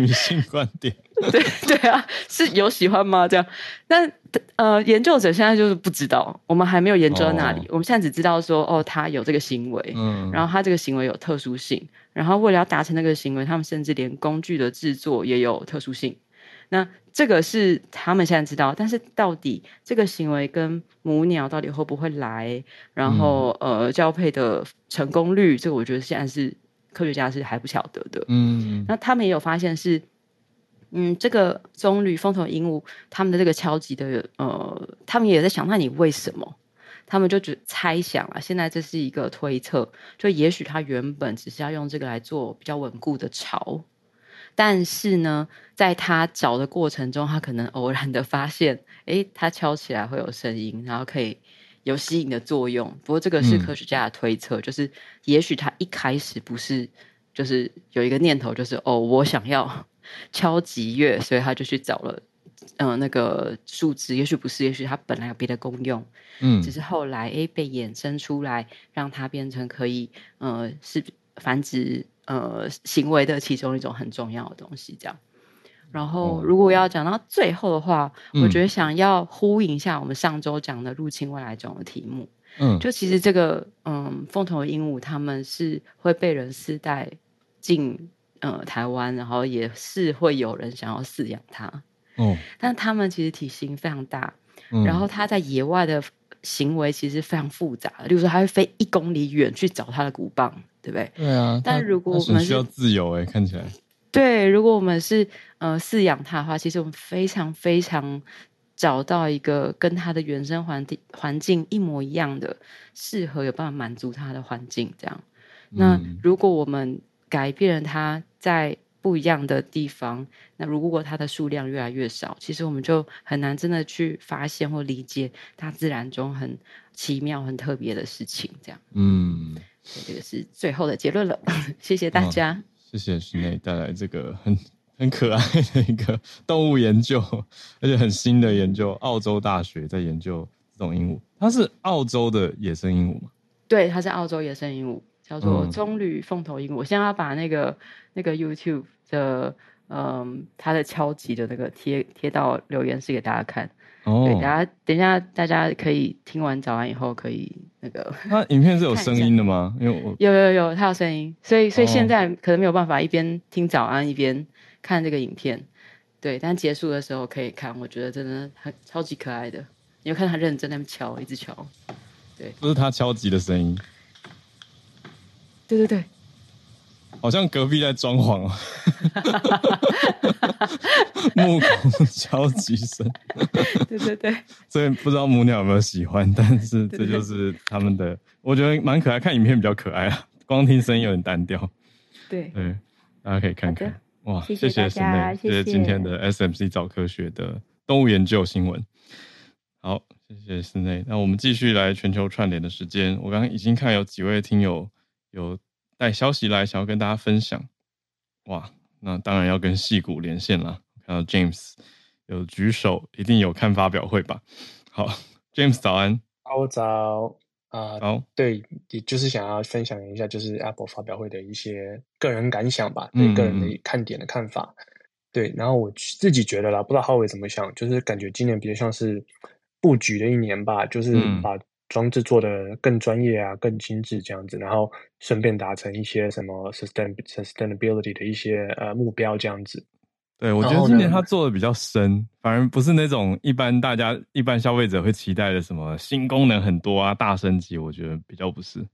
女性观点。对对啊，是有喜欢吗？这样，但呃，研究者现在就是不知道，我们还没有研究到那里。哦、我们现在只知道说，哦，他有这个行为，嗯，然后他这个行为有特殊性，然后为了要达成那个行为，他们甚至连工具的制作也有特殊性。那这个是他们现在知道，但是到底这个行为跟母鸟到底会不会来，然后、嗯、呃交配的成功率，这个我觉得现在是科学家是还不晓得的。嗯，那他们也有发现是，嗯，这个棕榈凤头鹦鹉他们的这个敲击的呃，他们也在想，那你为什么？他们就只猜想啊，现在这是一个推测，就也许他原本只是要用这个来做比较稳固的巢。但是呢，在他找的过程中，他可能偶然的发现，诶，他敲起来会有声音，然后可以有吸引的作用。不过这个是科学家的推测，嗯、就是也许他一开始不是，就是有一个念头，就是哦，我想要 敲击乐，所以他就去找了，嗯、呃，那个树枝。也许不是，也许它本来有别的功用，嗯，只是后来诶被衍生出来，让它变成可以，呃，是繁殖。呃，行为的其中一种很重要的东西，这样。然后，如果要讲到最后的话，嗯、我觉得想要呼应一下我们上周讲的入侵外来种的题目。嗯，就其实这个，嗯，凤头鹦鹉他们是会被人饲带进呃台湾，然后也是会有人想要饲养它。嗯，但他们其实体型非常大，嗯、然后它在野外的行为其实非常复杂，例如说，它会飞一公里远去找它的骨棒。对不对？对啊，但如果我们需要自由哎，看起来。对，如果我们是呃饲养它的话，其实我们非常非常找到一个跟它的原生环境环境一模一样的，适合有办法满足它的环境。这样，那如果我们改变了它在不一样的地方，那如果它的数量越来越少，其实我们就很难真的去发现或理解大自然中很奇妙、很特别的事情。这样，嗯。这个是最后的结论了，谢谢大家。谢谢室内带来这个很很可爱的一个动物研究，而且很新的研究。澳洲大学在研究这种鹦鹉，它是澳洲的野生鹦鹉吗？对，它是澳洲野生鹦鹉，叫做棕榈凤头鹦鹉。嗯、我现在要把那个那个 YouTube 的嗯，它的敲击的那个贴贴到留言室给大家看。哦，对，大家等一下，大家可以听完早安以后可以那个。那影片是有 声音的吗？因为我有有有，它有声音，所以所以现在可能没有办法一边听早安一边看这个影片，对，但结束的时候可以看，我觉得真的很超级可爱的，你有看他认真在那边敲，一直敲，对，不是他敲击的声音，对对对。好像隔壁在装潢哦，木工敲击声。对对对，所以不知道母鸟有没有喜欢，但是这就是他们的，我觉得蛮可爱。看影片比较可爱啊，光听声音有点单调。对对，大家可以看看。哇，谢谢大家，谢谢，谢谢今天的 SMC 早科学的动物研究新闻。好，谢谢室内。那我们继续来全球串联的时间。我刚刚已经看有几位听友有。带消息来，想要跟大家分享。哇，那当然要跟戏骨连线啦。看到 James 有举手，一定有看发表会吧？好，James 早安。好早啊。好，呃，对，也就是想要分享一下，就是 Apple 发表会的一些个人感想吧，对个人的看点的看法。嗯嗯对，然后我自己觉得啦，不知道浩伟怎么想，就是感觉今年比较像是布局的一年吧，就是把。装置做的更专业啊，更精致这样子，然后顺便达成一些什么 sustain sustainability 的一些呃目标这样子。对，我觉得今年他做的比较深，反而不是那种一般大家一般消费者会期待的什么新功能很多啊、大升级，我觉得比较不是。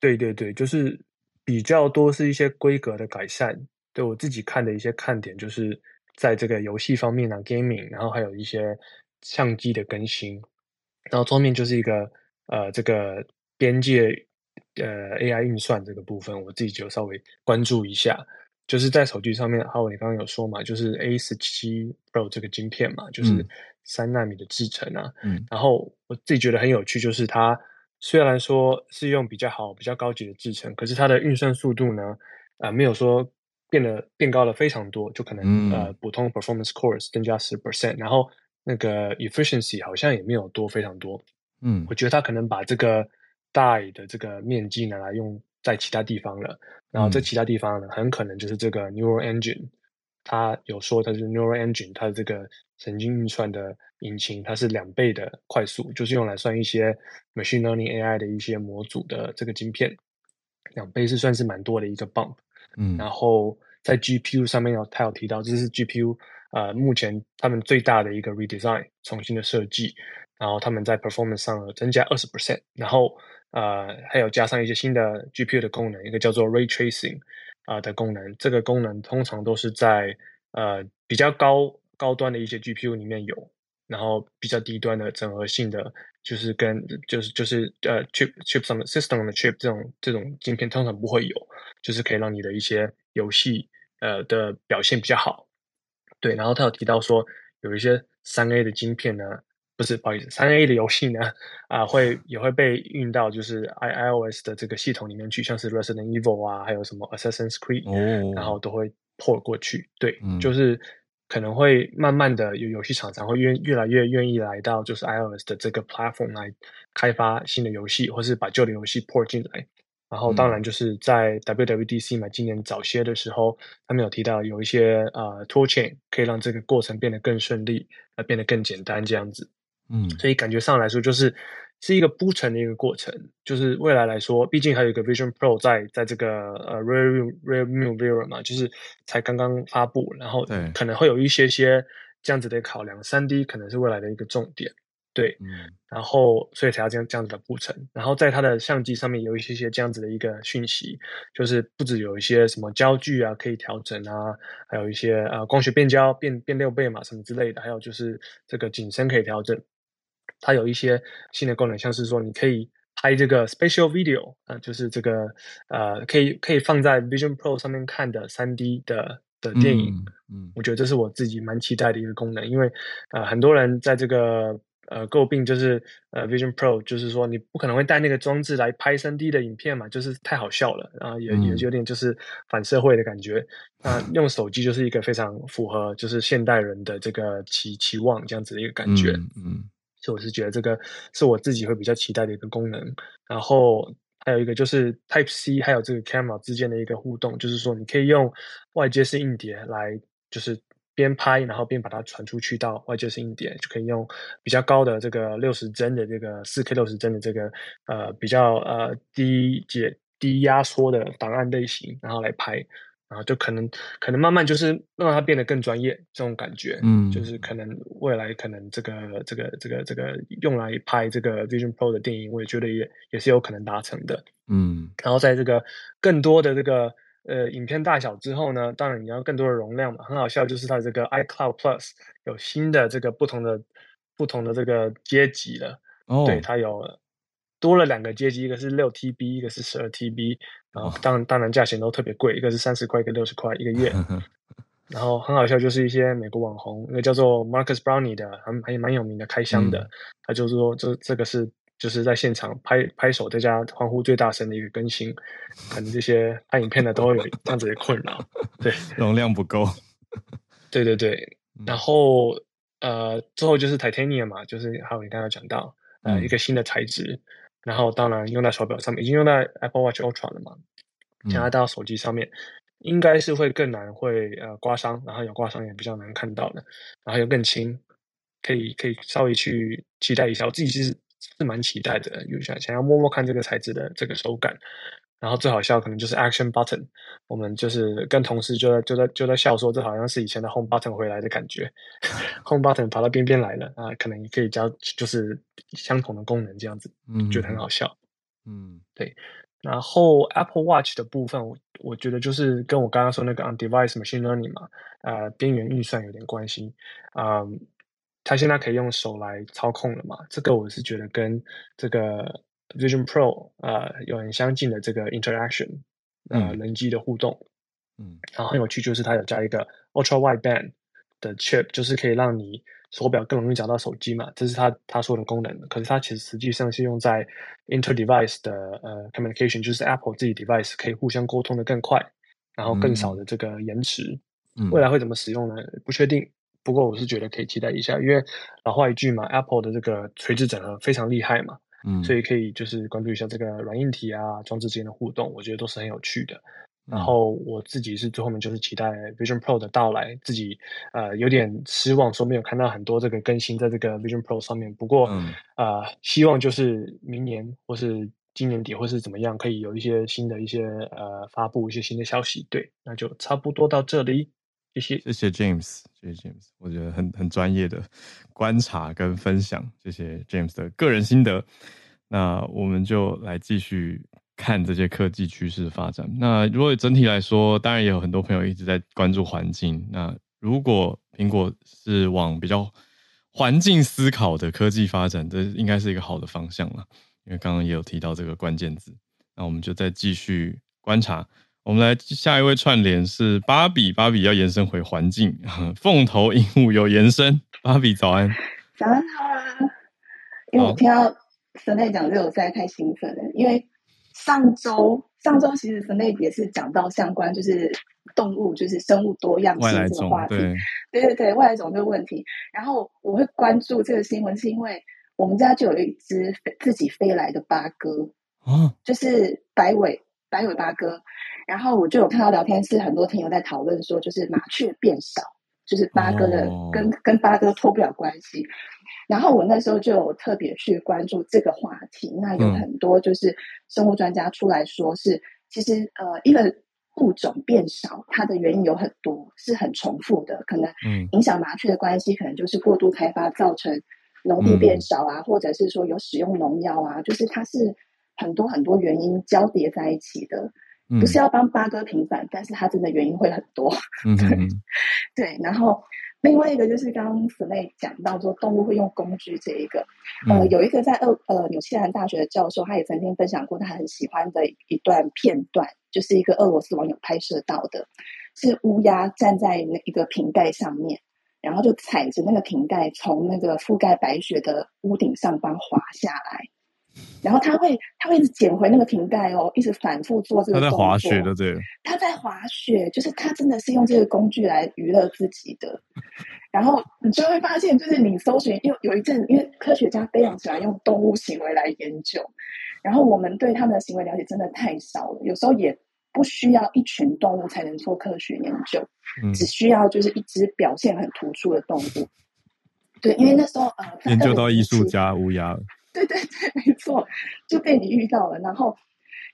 对对对，就是比较多是一些规格的改善。对我自己看的一些看点，就是在这个游戏方面啊，gaming，然后还有一些相机的更新，然后桌面就是一个呃这个边界呃 AI 运算这个部分，我自己就稍微关注一下。就是在手机上面，浩伟你刚刚有说嘛，就是 A 十七 Pro 这个晶片嘛，就是三纳米的制程啊。嗯。然后我自己觉得很有趣，就是它虽然说是用比较好、比较高级的制程，可是它的运算速度呢，啊、呃，没有说变得变高了非常多，就可能、嗯、呃普通 performance cores 增加十 percent，然后那个 efficiency 好像也没有多非常多。嗯。我觉得它可能把这个 die 的这个面积拿来用。在其他地方了，然后在其他地方呢，很可能就是这个 Neural Engine，它有说它是 Neural Engine，它的这个神经运算的引擎，它是两倍的快速，就是用来算一些 Machine Learning AI 的一些模组的这个晶片，两倍是算是蛮多的一个 bump。嗯，然后在 GPU 上面有，他有提到，这是 GPU，呃，目前他们最大的一个 redesign，重新的设计，然后他们在 performance 上增加二十 percent，然后。呃，还有加上一些新的 GPU 的功能，一个叫做 Ray Tracing 啊、的功能。这个功能通常都是在呃比较高高端的一些 GPU 里面有，然后比较低端的整合性的，就是跟就是就是呃 chip chip 上的 system 的 chip 这种这种晶片通常不会有，就是可以让你的一些游戏呃的表现比较好。对，然后他有提到说有一些三 A 的晶片呢。不是，不好意思，三 A 的游戏呢，啊、呃，会也会被运到就是 i iOS 的这个系统里面去，像是 Resident Evil 啊，还有什么 Assassin's Creed，、哦、然后都会 port 过去。对，嗯、就是可能会慢慢的有游戏厂商会愿越来越愿意来到就是 iOS 的这个 platform 来开发新的游戏，或是把旧的游戏 port 进来。然后当然就是在 WWDC 嘛，今年早些的时候，他们有提到有一些呃 toolchain 可以让这个过程变得更顺利，呃，变得更简单这样子。嗯，所以感觉上来说，就是是一个铺陈的一个过程。就是未来来说，毕竟还有一个 Vision Pro 在在这个呃 Rear Rear View Mirror 嘛，就是才刚刚发布，然后可能会有一些些这样子的考量。三 D 可能是未来的一个重点，对，嗯，然后所以才要这样这样子的铺陈。然后在它的相机上面有一些些这样子的一个讯息，就是不止有一些什么焦距啊可以调整啊，还有一些呃光学变焦变变六倍嘛什么之类的，还有就是这个景深可以调整。它有一些新的功能，像是说你可以拍这个 spatial video 啊、呃，就是这个呃，可以可以放在 Vision Pro 上面看的三 D 的的电影。嗯，嗯我觉得这是我自己蛮期待的一个功能，因为呃，很多人在这个呃诟病就是呃 Vision Pro，就是说你不可能会带那个装置来拍 3D 的影片嘛，就是太好笑了，然后也、嗯、也有点就是反社会的感觉。那、呃、用手机就是一个非常符合就是现代人的这个期期望这样子的一个感觉。嗯。嗯所以我是觉得这个是我自己会比较期待的一个功能，然后还有一个就是 Type C 还有这个 Camera 之间的一个互动，就是说你可以用外接式硬碟来，就是边拍然后边把它传出去到外界声音点，就可以用比较高的这个六十帧的这个四 K 六十帧的这个呃比较呃低解低压缩的档案类型，然后来拍。然后就可能可能慢慢就是让它变得更专业，这种感觉，嗯，就是可能未来可能这个这个这个这个用来拍这个 Vision Pro 的电影，我也觉得也也是有可能达成的，嗯。然后在这个更多的这个呃影片大小之后呢，当然你要更多的容量嘛。很好笑，就是它这个 iCloud Plus 有新的这个不同的不同的这个阶级了，哦，对，它有多了两个阶级，一个是六 TB，一个是十二 TB。然后当然当然价钱都特别贵，一个是三十块，一个六十块一个月。然后很好笑，就是一些美国网红，一个叫做 Marcus Brownie 的，还还蛮有名的开箱的，嗯、他就是说这这个是就是在现场拍拍手在家欢呼最大声的一个更新，可能这些拍影片的都会有这样子的困扰，对，容量不够，对对对。然后呃之后就是 Titanium 嘛，就是还有你刚刚讲到呃、嗯、一个新的材质。然后当然用在手表上面，已经用在 Apple Watch Ultra 了嘛。现在到手机上面，嗯、应该是会更难会呃刮伤，然后有刮伤也比较难看到的。然后又更轻，可以可以稍微去期待一下。我自己其实是蛮期待的，有想想要摸摸看这个材质的这个手感。然后最好笑可能就是 Action Button，我们就是跟同事就在就在就在笑说，这好像是以前的 Home Button 回来的感觉，Home Button 跑到边边来了啊，可能也可以加就是相同的功能这样子，嗯，觉得很好笑，嗯，对。然后 Apple Watch 的部分，我我觉得就是跟我刚刚说那个 On-Device Machine Learning 嘛，呃，边缘运算有点关系啊，呃，它现在可以用手来操控了嘛，这个我是觉得跟这个。Vision Pro 呃，有很相近的这个 interaction，呃，人机的互动，嗯，然后很有趣，就是它有加一个 Ultra Wideband 的 chip，就是可以让你手表更容易找到手机嘛，这是它它说的功能。可是它其实实际上是用在 inter-device 的呃 communication，就是 Apple 自己 device 可以互相沟通的更快，然后更少的这个延迟。嗯，未来会怎么使用呢？不确定。不过我是觉得可以期待一下，因为老话一句嘛，Apple 的这个垂直整合非常厉害嘛。嗯，所以可以就是关注一下这个软硬体啊，装置之间的互动，我觉得都是很有趣的。然后我自己是最后面就是期待 Vision Pro 的到来，自己呃有点失望，说没有看到很多这个更新在这个 Vision Pro 上面。不过啊、嗯呃，希望就是明年或是今年底或是怎么样，可以有一些新的一些呃发布一些新的消息。对，那就差不多到这里。谢谢，James，谢谢 James，我觉得很很专业的观察跟分享，谢谢 James 的个人心得。那我们就来继续看这些科技趋势的发展。那如果整体来说，当然也有很多朋友一直在关注环境。那如果苹果是往比较环境思考的科技发展，这应该是一个好的方向了。因为刚刚也有提到这个关键字，那我们就再继续观察。我们来下一位串联是芭比，芭比要延伸回环境，凤头鹦鹉有延伸。芭比早安，早安好啊！因为我听到 Snake 讲这个，我实在太兴奋了。因为上周上周其实 Snake 也是讲到相关就是动物就是生物多样性这个话题，对，对对对，外来种这个问题。然后我会关注这个新闻，是因为我们家就有一只自己飞来的八哥，哦，就是白尾白尾八哥。然后我就有看到聊天室很多听友在讨论说，就是麻雀变少，就是八哥的、oh. 跟跟八哥脱不了关系。然后我那时候就有特别去关注这个话题。那有很多就是生物专家出来说是，是、嗯、其实呃一个物种变少，它的原因有很多，是很重复的。可能影响麻雀的关系，可能就是过度开发造成农地变少啊，嗯、或者是说有使用农药啊，就是它是很多很多原因交叠在一起的。不是要帮八哥平反，嗯、但是它真的原因会很多。嗯、对对，然后另外一个就是刚刚 Snake 讲到说动物会用工具这一个，呃，有一个在呃呃纽西兰大学的教授，他也曾经分享过他很喜欢的一段片段，就是一个俄罗斯网友拍摄到的，是乌鸦站在那一个瓶盖上面，然后就踩着那个瓶盖从那个覆盖白雪的屋顶上方滑下来。然后他会，他会一直捡回那个瓶盖哦，一直反复做这个。他在滑雪的，对。他在滑雪，就是他真的是用这个工具来娱乐自己的。然后你就会发现，就是你搜寻，因为有一阵，因为科学家非常喜欢用动物行为来研究，然后我们对他们的行为了解真的太少了，有时候也不需要一群动物才能做科学研究，嗯、只需要就是一只表现很突出的动物。对，因为那时候呃，研究到艺术家乌鸦了。对对对，没错，就被你遇到了。然后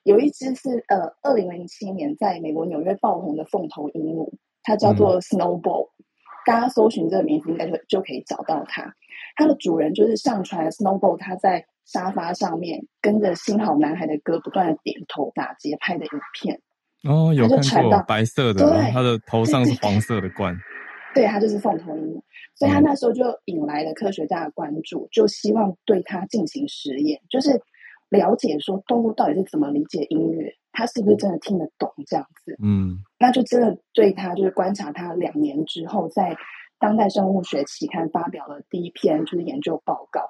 有一只是呃，二零零七年在美国纽约爆红的凤头鹦鹉，它叫做 Snowball，嗯。大家搜寻这个名字应该就就可以找到它。它的主人就是上传 Snowball，它在沙发上面跟着新好男孩的歌不断的点头打节拍的影片。哦，有看过白色的，对，它的头上是黄色的冠。对，它就是凤头鹰。所以他那时候就引来了科学家的关注，就希望对他进行实验，就是了解说动物到底是怎么理解音乐，他是不是真的听得懂这样子。嗯，那就真的对他就是观察他两年之后，在当代生物学期刊发表了第一篇就是研究报告，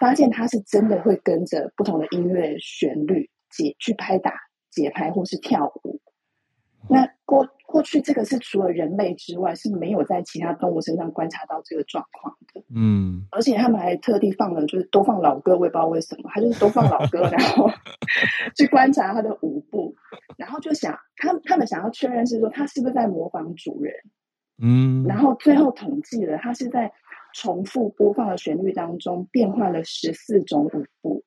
发现他是真的会跟着不同的音乐旋律节去拍打节拍或是跳舞。那过过去这个是除了人类之外是没有在其他动物身上观察到这个状况的，嗯，而且他们还特地放了，就是都放老歌，我也不知道为什么，他就是都放老歌，然后 去观察他的舞步，然后就想他他们想要确认是说他是不是在模仿主人，嗯，然后最后统计了他是在重复播放的旋律当中变换了十四种舞步，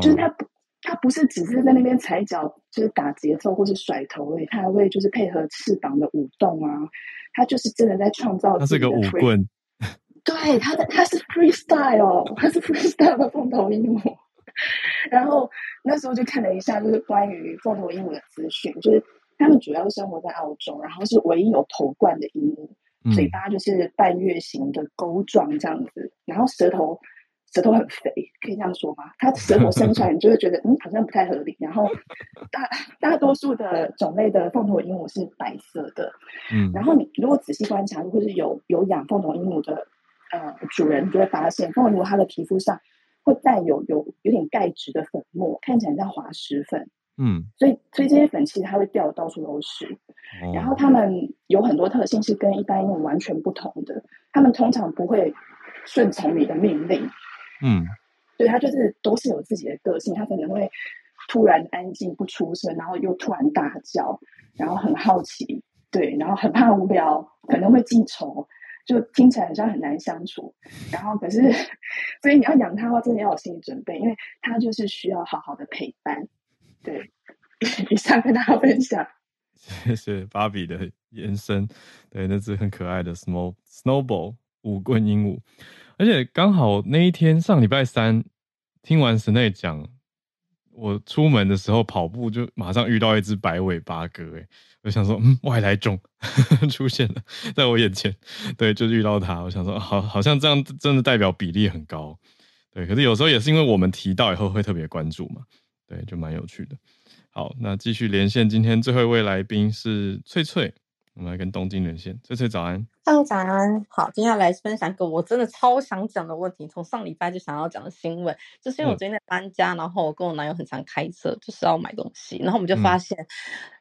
就是他不他不是只是在那边踩脚就是打节奏或是甩头，诶，他还会就是配合翅膀的舞动啊，他就是真的在创造。他是个舞棍。对，他的他是 freestyle，他是 freestyle 的凤头鹦鹉。然后那时候就看了一下，就是关于凤头鹦鹉的资讯，就是他们主要生活在澳洲，然后是唯一有头冠的鹦鹉，嗯、嘴巴就是半月形的钩状这样子，然后舌头舌头很肥，可以这样说吗？它舌头伸出来，你就会觉得嗯好像不太合理。然后大大多数的种类的凤头鹦鹉是白色的，嗯，然后你如果仔细观察，如果是有有养凤头鹦鹉的。呃，主人就会发现，凤头鹦鹉它的皮肤上会带有有有点钙质的粉末，看起来像滑石粉。嗯，所以所以这些粉其实它会掉的到处都是。哦、然后它们有很多特性是跟一般鹦鹉完全不同的，它们通常不会顺从你的命令。嗯，对，它就是都是有自己的个性，它可能会突然安静不出声，然后又突然大叫，然后很好奇，对，然后很怕无聊，可能会记仇。就听起来好像很难相处，然后可是，所以你要养它的话，真的要有心理准备，因为它就是需要好好的陪伴。对，以上跟大家分享。谢谢芭比的延伸。对，那只很可爱的 Snow Snowball 舞棍鹦鹉，而且刚好那一天上礼拜三听完 Snape 讲。我出门的时候跑步，就马上遇到一只白尾八哥，诶，我想说，嗯，外来种 出现了在我眼前，对，就遇到它，我想说，好，好像这样真的代表比例很高，对，可是有时候也是因为我们提到以后会特别关注嘛，对，就蛮有趣的。好，那继续连线，今天最后一位来宾是翠翠。我们来跟东京连线，翠翠早安。Hello，早安。好，接下来分享一个我真的超想讲的问题，从上礼拜就想要讲的新闻，就是因为我最近在搬家，嗯、然后我跟我男友很常开车，就是要买东西，然后我们就发现。嗯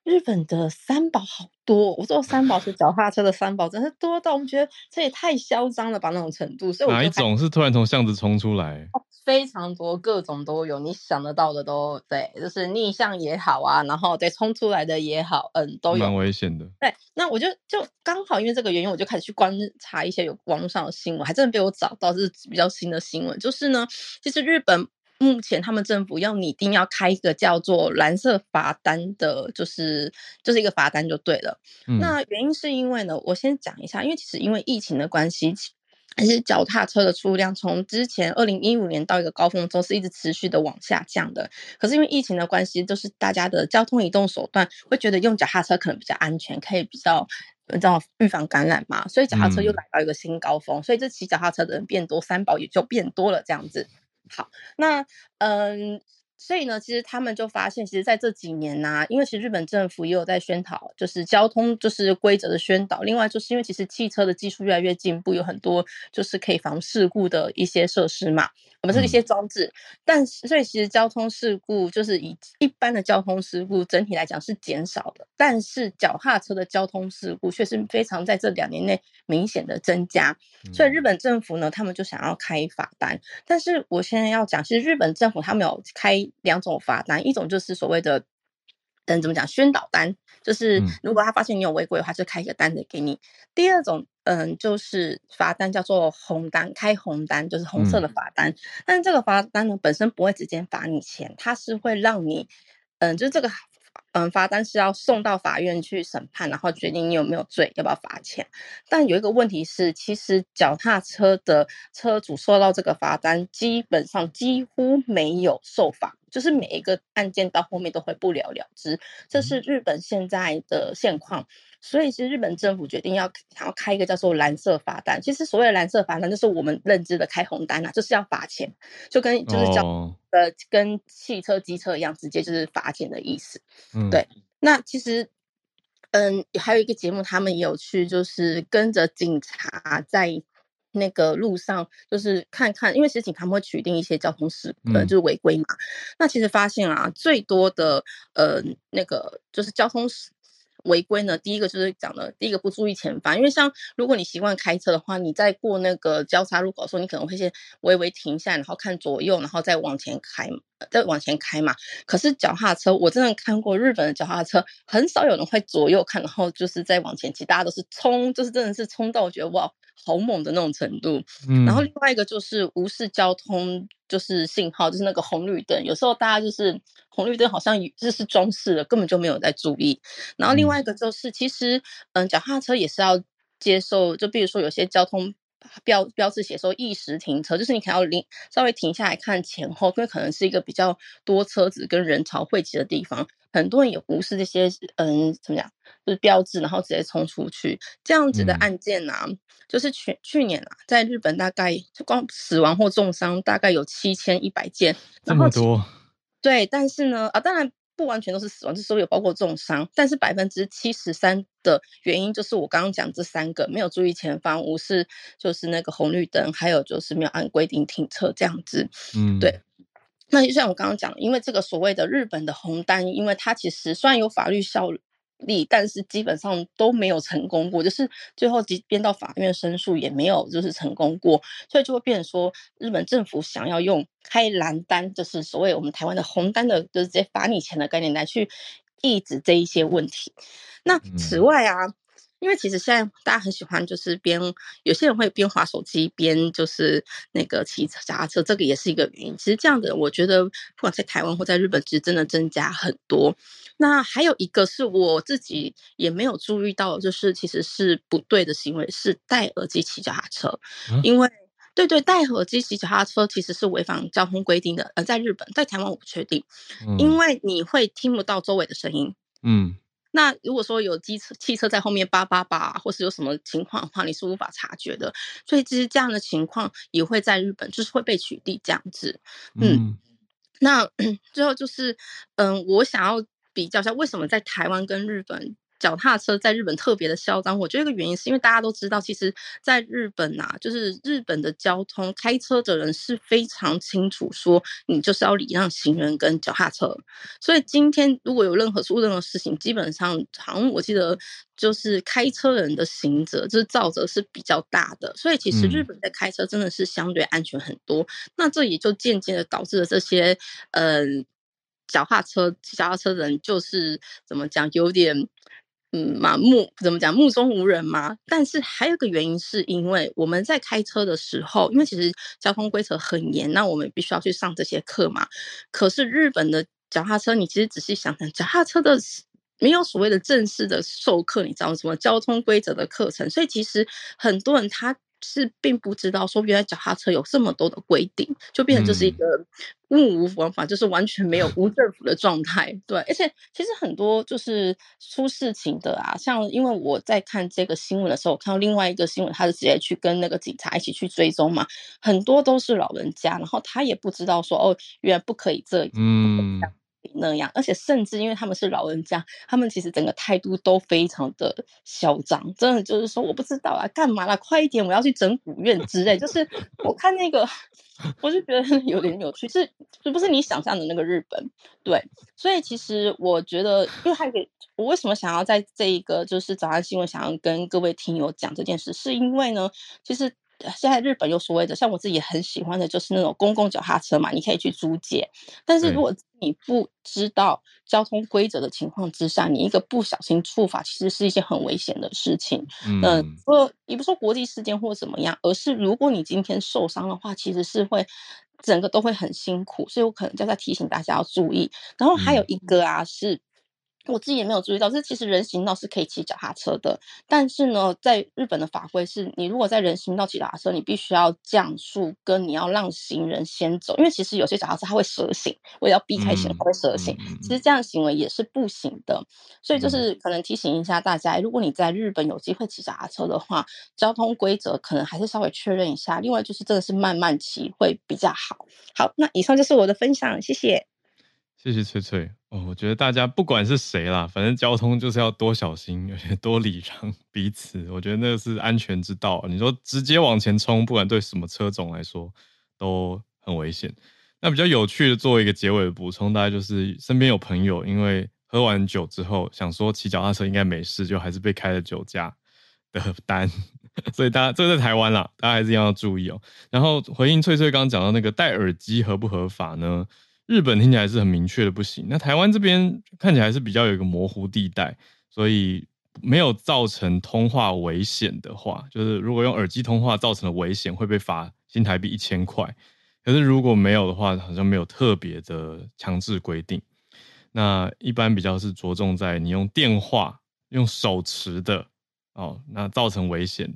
日本的三宝好多，我说三宝是脚踏车的三宝，真是多到我们觉得这也太嚣张了吧那种程度。所以我哪一种是突然从巷子冲出来？哦，非常多，各种都有，你想得到的都对，就是逆向也好啊，然后对冲出来的也好，嗯，都有。蛮危险的。对，那我就就刚好因为这个原因，我就开始去观察一些有网络上的新闻，还真的被我找到是比较新的新闻，就是呢，其实日本。目前他们政府要拟定要开一个叫做蓝色罚单的，就是就是一个罚单就对了。嗯、那原因是因为呢，我先讲一下，因为其实因为疫情的关系，其实脚踏车的数量从之前二零一五年到一个高峰之后是一直持续的往下降的。可是因为疫情的关系，就是大家的交通移动手段会觉得用脚踏车可能比较安全，可以比较你知道预防感染嘛，所以脚踏车又来到一个新高峰，嗯、所以这骑脚踏车的人变多，三宝也就变多了这样子。好，那嗯，所以呢，其实他们就发现，其实在这几年呢、啊，因为其实日本政府也有在宣导，就是交通就是规则的宣导。另外，就是因为其实汽车的技术越来越进步，有很多就是可以防事故的一些设施嘛。我们是一些装置，嗯、但是所以其实交通事故就是以一般的交通事故整体来讲是减少的，但是脚踏车的交通事故却是非常在这两年内明显的增加。所以日本政府呢，他们就想要开罚单。但是我现在要讲，其实日本政府他们有开两种罚单，一种就是所谓的。嗯，怎么讲？宣导单就是，如果他发现你有违规的话，就开一个单子给你。嗯、第二种，嗯，就是罚单，叫做红单，开红单就是红色的罚单。嗯、但是这个罚单呢，本身不会直接罚你钱，它是会让你，嗯，就是这个。嗯，罚单是要送到法院去审判，然后决定你有没有罪，要不要罚钱。但有一个问题是，其实脚踏车的车主收到这个罚单，基本上几乎没有受罚，就是每一个案件到后面都会不了了之。这是日本现在的现况。所以其实日本政府决定要想要开一个叫做蓝色罚单。其实所谓的蓝色罚单，就是我们认知的开红单啊，就是要罚钱，就跟就是叫呃、oh. 跟汽车机车一样，直接就是罚钱的意思。嗯，对。那其实嗯，还有一个节目，他们也有去，就是跟着警察在那个路上，就是看看，因为其实警察们会取定一些交通事故，呃，就是违规嘛。嗯、那其实发现啊，最多的呃那个就是交通违规呢，第一个就是讲的，第一个不注意前方，因为像如果你习惯开车的话，你在过那个交叉路口的时候，你可能会先微微停下，然后看左右，然后再往前开嘛，再往前开嘛。可是脚踏车，我真的看过日本的脚踏车，很少有人会左右看，然后就是再往前骑，大家都是冲，就是真的是冲到我觉得哇，好猛的那种程度。嗯，然后另外一个就是无视交通，就是信号，就是那个红绿灯，有时候大家就是红绿灯好像就是装饰的，根本就没有在注意。然后另外一个就是，其实嗯，脚踏车也是要接受，就比如说有些交通。标标志写说一时停车，就是你可能要停稍微停下来看前后，因为可能是一个比较多车子跟人潮汇集的地方，很多人也无视这些嗯怎么讲，就是标志，然后直接冲出去，这样子的案件啊，嗯、就是去去年啊，在日本大概就光死亡或重伤大概有七千一百件，这么多，对，但是呢啊，当然。不完全都是死亡，就是有包括重伤，但是百分之七十三的原因就是我刚刚讲这三个：没有注意前方，无视就是那个红绿灯，还有就是没有按规定停车这样子。嗯，对。那就像我刚刚讲，因为这个所谓的日本的红单，因为它其实虽然有法律效力，但是基本上都没有成功过，就是最后即便到法院申诉也没有就是成功过，所以就会变成说日本政府想要用开蓝单，就是所谓我们台湾的红单的，就是直接罚你钱的概念来去抑制这一些问题。那此外啊，嗯、因为其实现在大家很喜欢就是边有些人会边滑手机边就是那个骑脚踏车，这个也是一个原因。其实这样的我觉得不管在台湾或在日本，其实真的增加很多。那还有一个是我自己也没有注意到，就是其实是不对的行为，是戴耳机骑脚踏车。啊、因为对对，戴耳机骑脚踏车其实是违反交通规定的。呃在日本，在台湾我不确定，嗯、因为你会听不到周围的声音。嗯，那如果说有机车、汽车在后面叭叭叭，或是有什么情况的话，你是无法察觉的。所以其实这样的情况也会在日本，就是会被取缔这样子。嗯，嗯那 最后就是，嗯，我想要。比较一下，为什么在台湾跟日本脚踏车在日本特别的嚣张？我觉得一个原因是因为大家都知道，其实在日本啊，就是日本的交通开车的人是非常清楚说，你就是要礼让行人跟脚踏车。所以今天如果有任何出任何事情，基本上好像我记得就是开车人的行责就是肇责是比较大的。所以其实日本在开车真的是相对安全很多。嗯、那这也就渐渐的导致了这些嗯。呃脚踏车骑脚踏车的人就是怎么讲，有点嗯盲目，怎么讲目中无人嘛。但是还有个原因，是因为我们在开车的时候，因为其实交通规则很严，那我们必须要去上这些课嘛。可是日本的脚踏车，你其实仔细想想，脚踏车的没有所谓的正式的授课，你知道什么交通规则的课程，所以其实很多人他。是并不知道说原来脚踏车有这么多的规定，就变成就是一个目无王法，就是完全没有无政府的状态。对，而且其实很多就是出事情的啊，像因为我在看这个新闻的时候，我看到另外一个新闻，他是直接去跟那个警察一起去追踪嘛，很多都是老人家，然后他也不知道说哦，原来不可以这样。嗯。那样，而且甚至因为他们是老人家，他们其实整个态度都非常的嚣张，真的就是说我不知道啊，干嘛啦？快一点，我要去整蛊院之类。就是我看那个，我就觉得有点扭曲，是是不是你想象的那个日本？对，所以其实我觉得，因为还给我为什么想要在这一个就是早安新闻想要跟各位听友讲这件事，是因为呢，其实。现在日本有所谓的，像我自己也很喜欢的，就是那种公共脚踏车嘛，你可以去租借。但是如果你不知道交通规则的情况之下，你一个不小心触法，其实是一件很危险的事情。嗯，说也不说国际事件或怎么样，而是如果你今天受伤的话，其实是会整个都会很辛苦。所以我可能就在提醒大家要注意。然后还有一个啊是。我自己也没有注意到，这其实人行道是可以骑脚踏车的，但是呢，在日本的法规是，你如果在人行道骑脚踏车，你必须要降速，跟你要让行人先走，因为其实有些脚踏车它会蛇行，为了要避开行人，它会蛇行，其实这样的行为也是不行的，所以就是可能提醒一下大家，如果你在日本有机会骑脚踏车的话，交通规则可能还是稍微确认一下，另外就是真的是慢慢骑会比较好。好，那以上就是我的分享，谢谢。谢谢翠翠哦，我觉得大家不管是谁啦，反正交通就是要多小心，而且多礼让彼此。我觉得那个是安全之道。你说直接往前冲，不管对什么车种来说都很危险。那比较有趣的，做一个结尾的补充，大家就是身边有朋友因为喝完酒之后想说骑脚踏车应该没事，就还是被开了酒驾的单。所以大家这个在台湾啦，大家还是一样要注意哦。然后回应翠翠刚刚讲到那个戴耳机合不合法呢？日本听起来是很明确的不行，那台湾这边看起来是比较有一个模糊地带，所以没有造成通话危险的话，就是如果用耳机通话造成的危险，会被罚新台币一千块。可是如果没有的话，好像没有特别的强制规定。那一般比较是着重在你用电话用手持的哦，那造成危险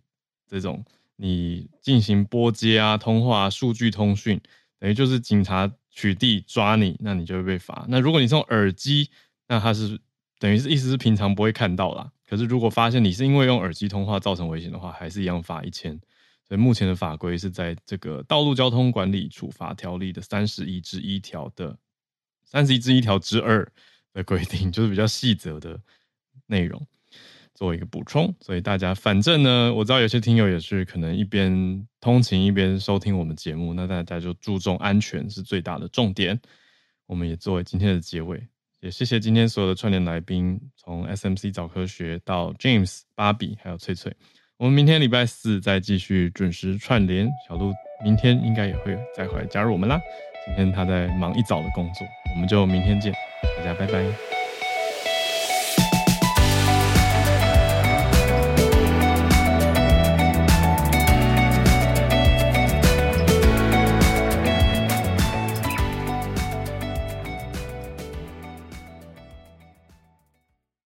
这种，你进行拨接啊、通话、数据通讯，等于就是警察取缔抓你，那你就会被罚。那如果你是用耳机，那它是等于是意思是平常不会看到啦。可是如果发现你是因为用耳机通话造成危险的话，还是一样罚一千。所以目前的法规是在这个《道路交通管理处罚条例》的三十一之一条的三十一之一条之二的规定，就是比较细则的内容，做一个补充。所以大家反正呢，我知道有些听友也是可能一边通勤一边收听我们节目，那大家就注重安全是最大的重点。我们也作为今天的结尾，也谢谢今天所有的串联来宾，从 SMC 早科学到 James、芭比还有翠翠。我们明天礼拜四再继续准时串联，小鹿明天应该也会再回来加入我们啦。今天他在忙一早的工作，我们就明天见，大家拜拜。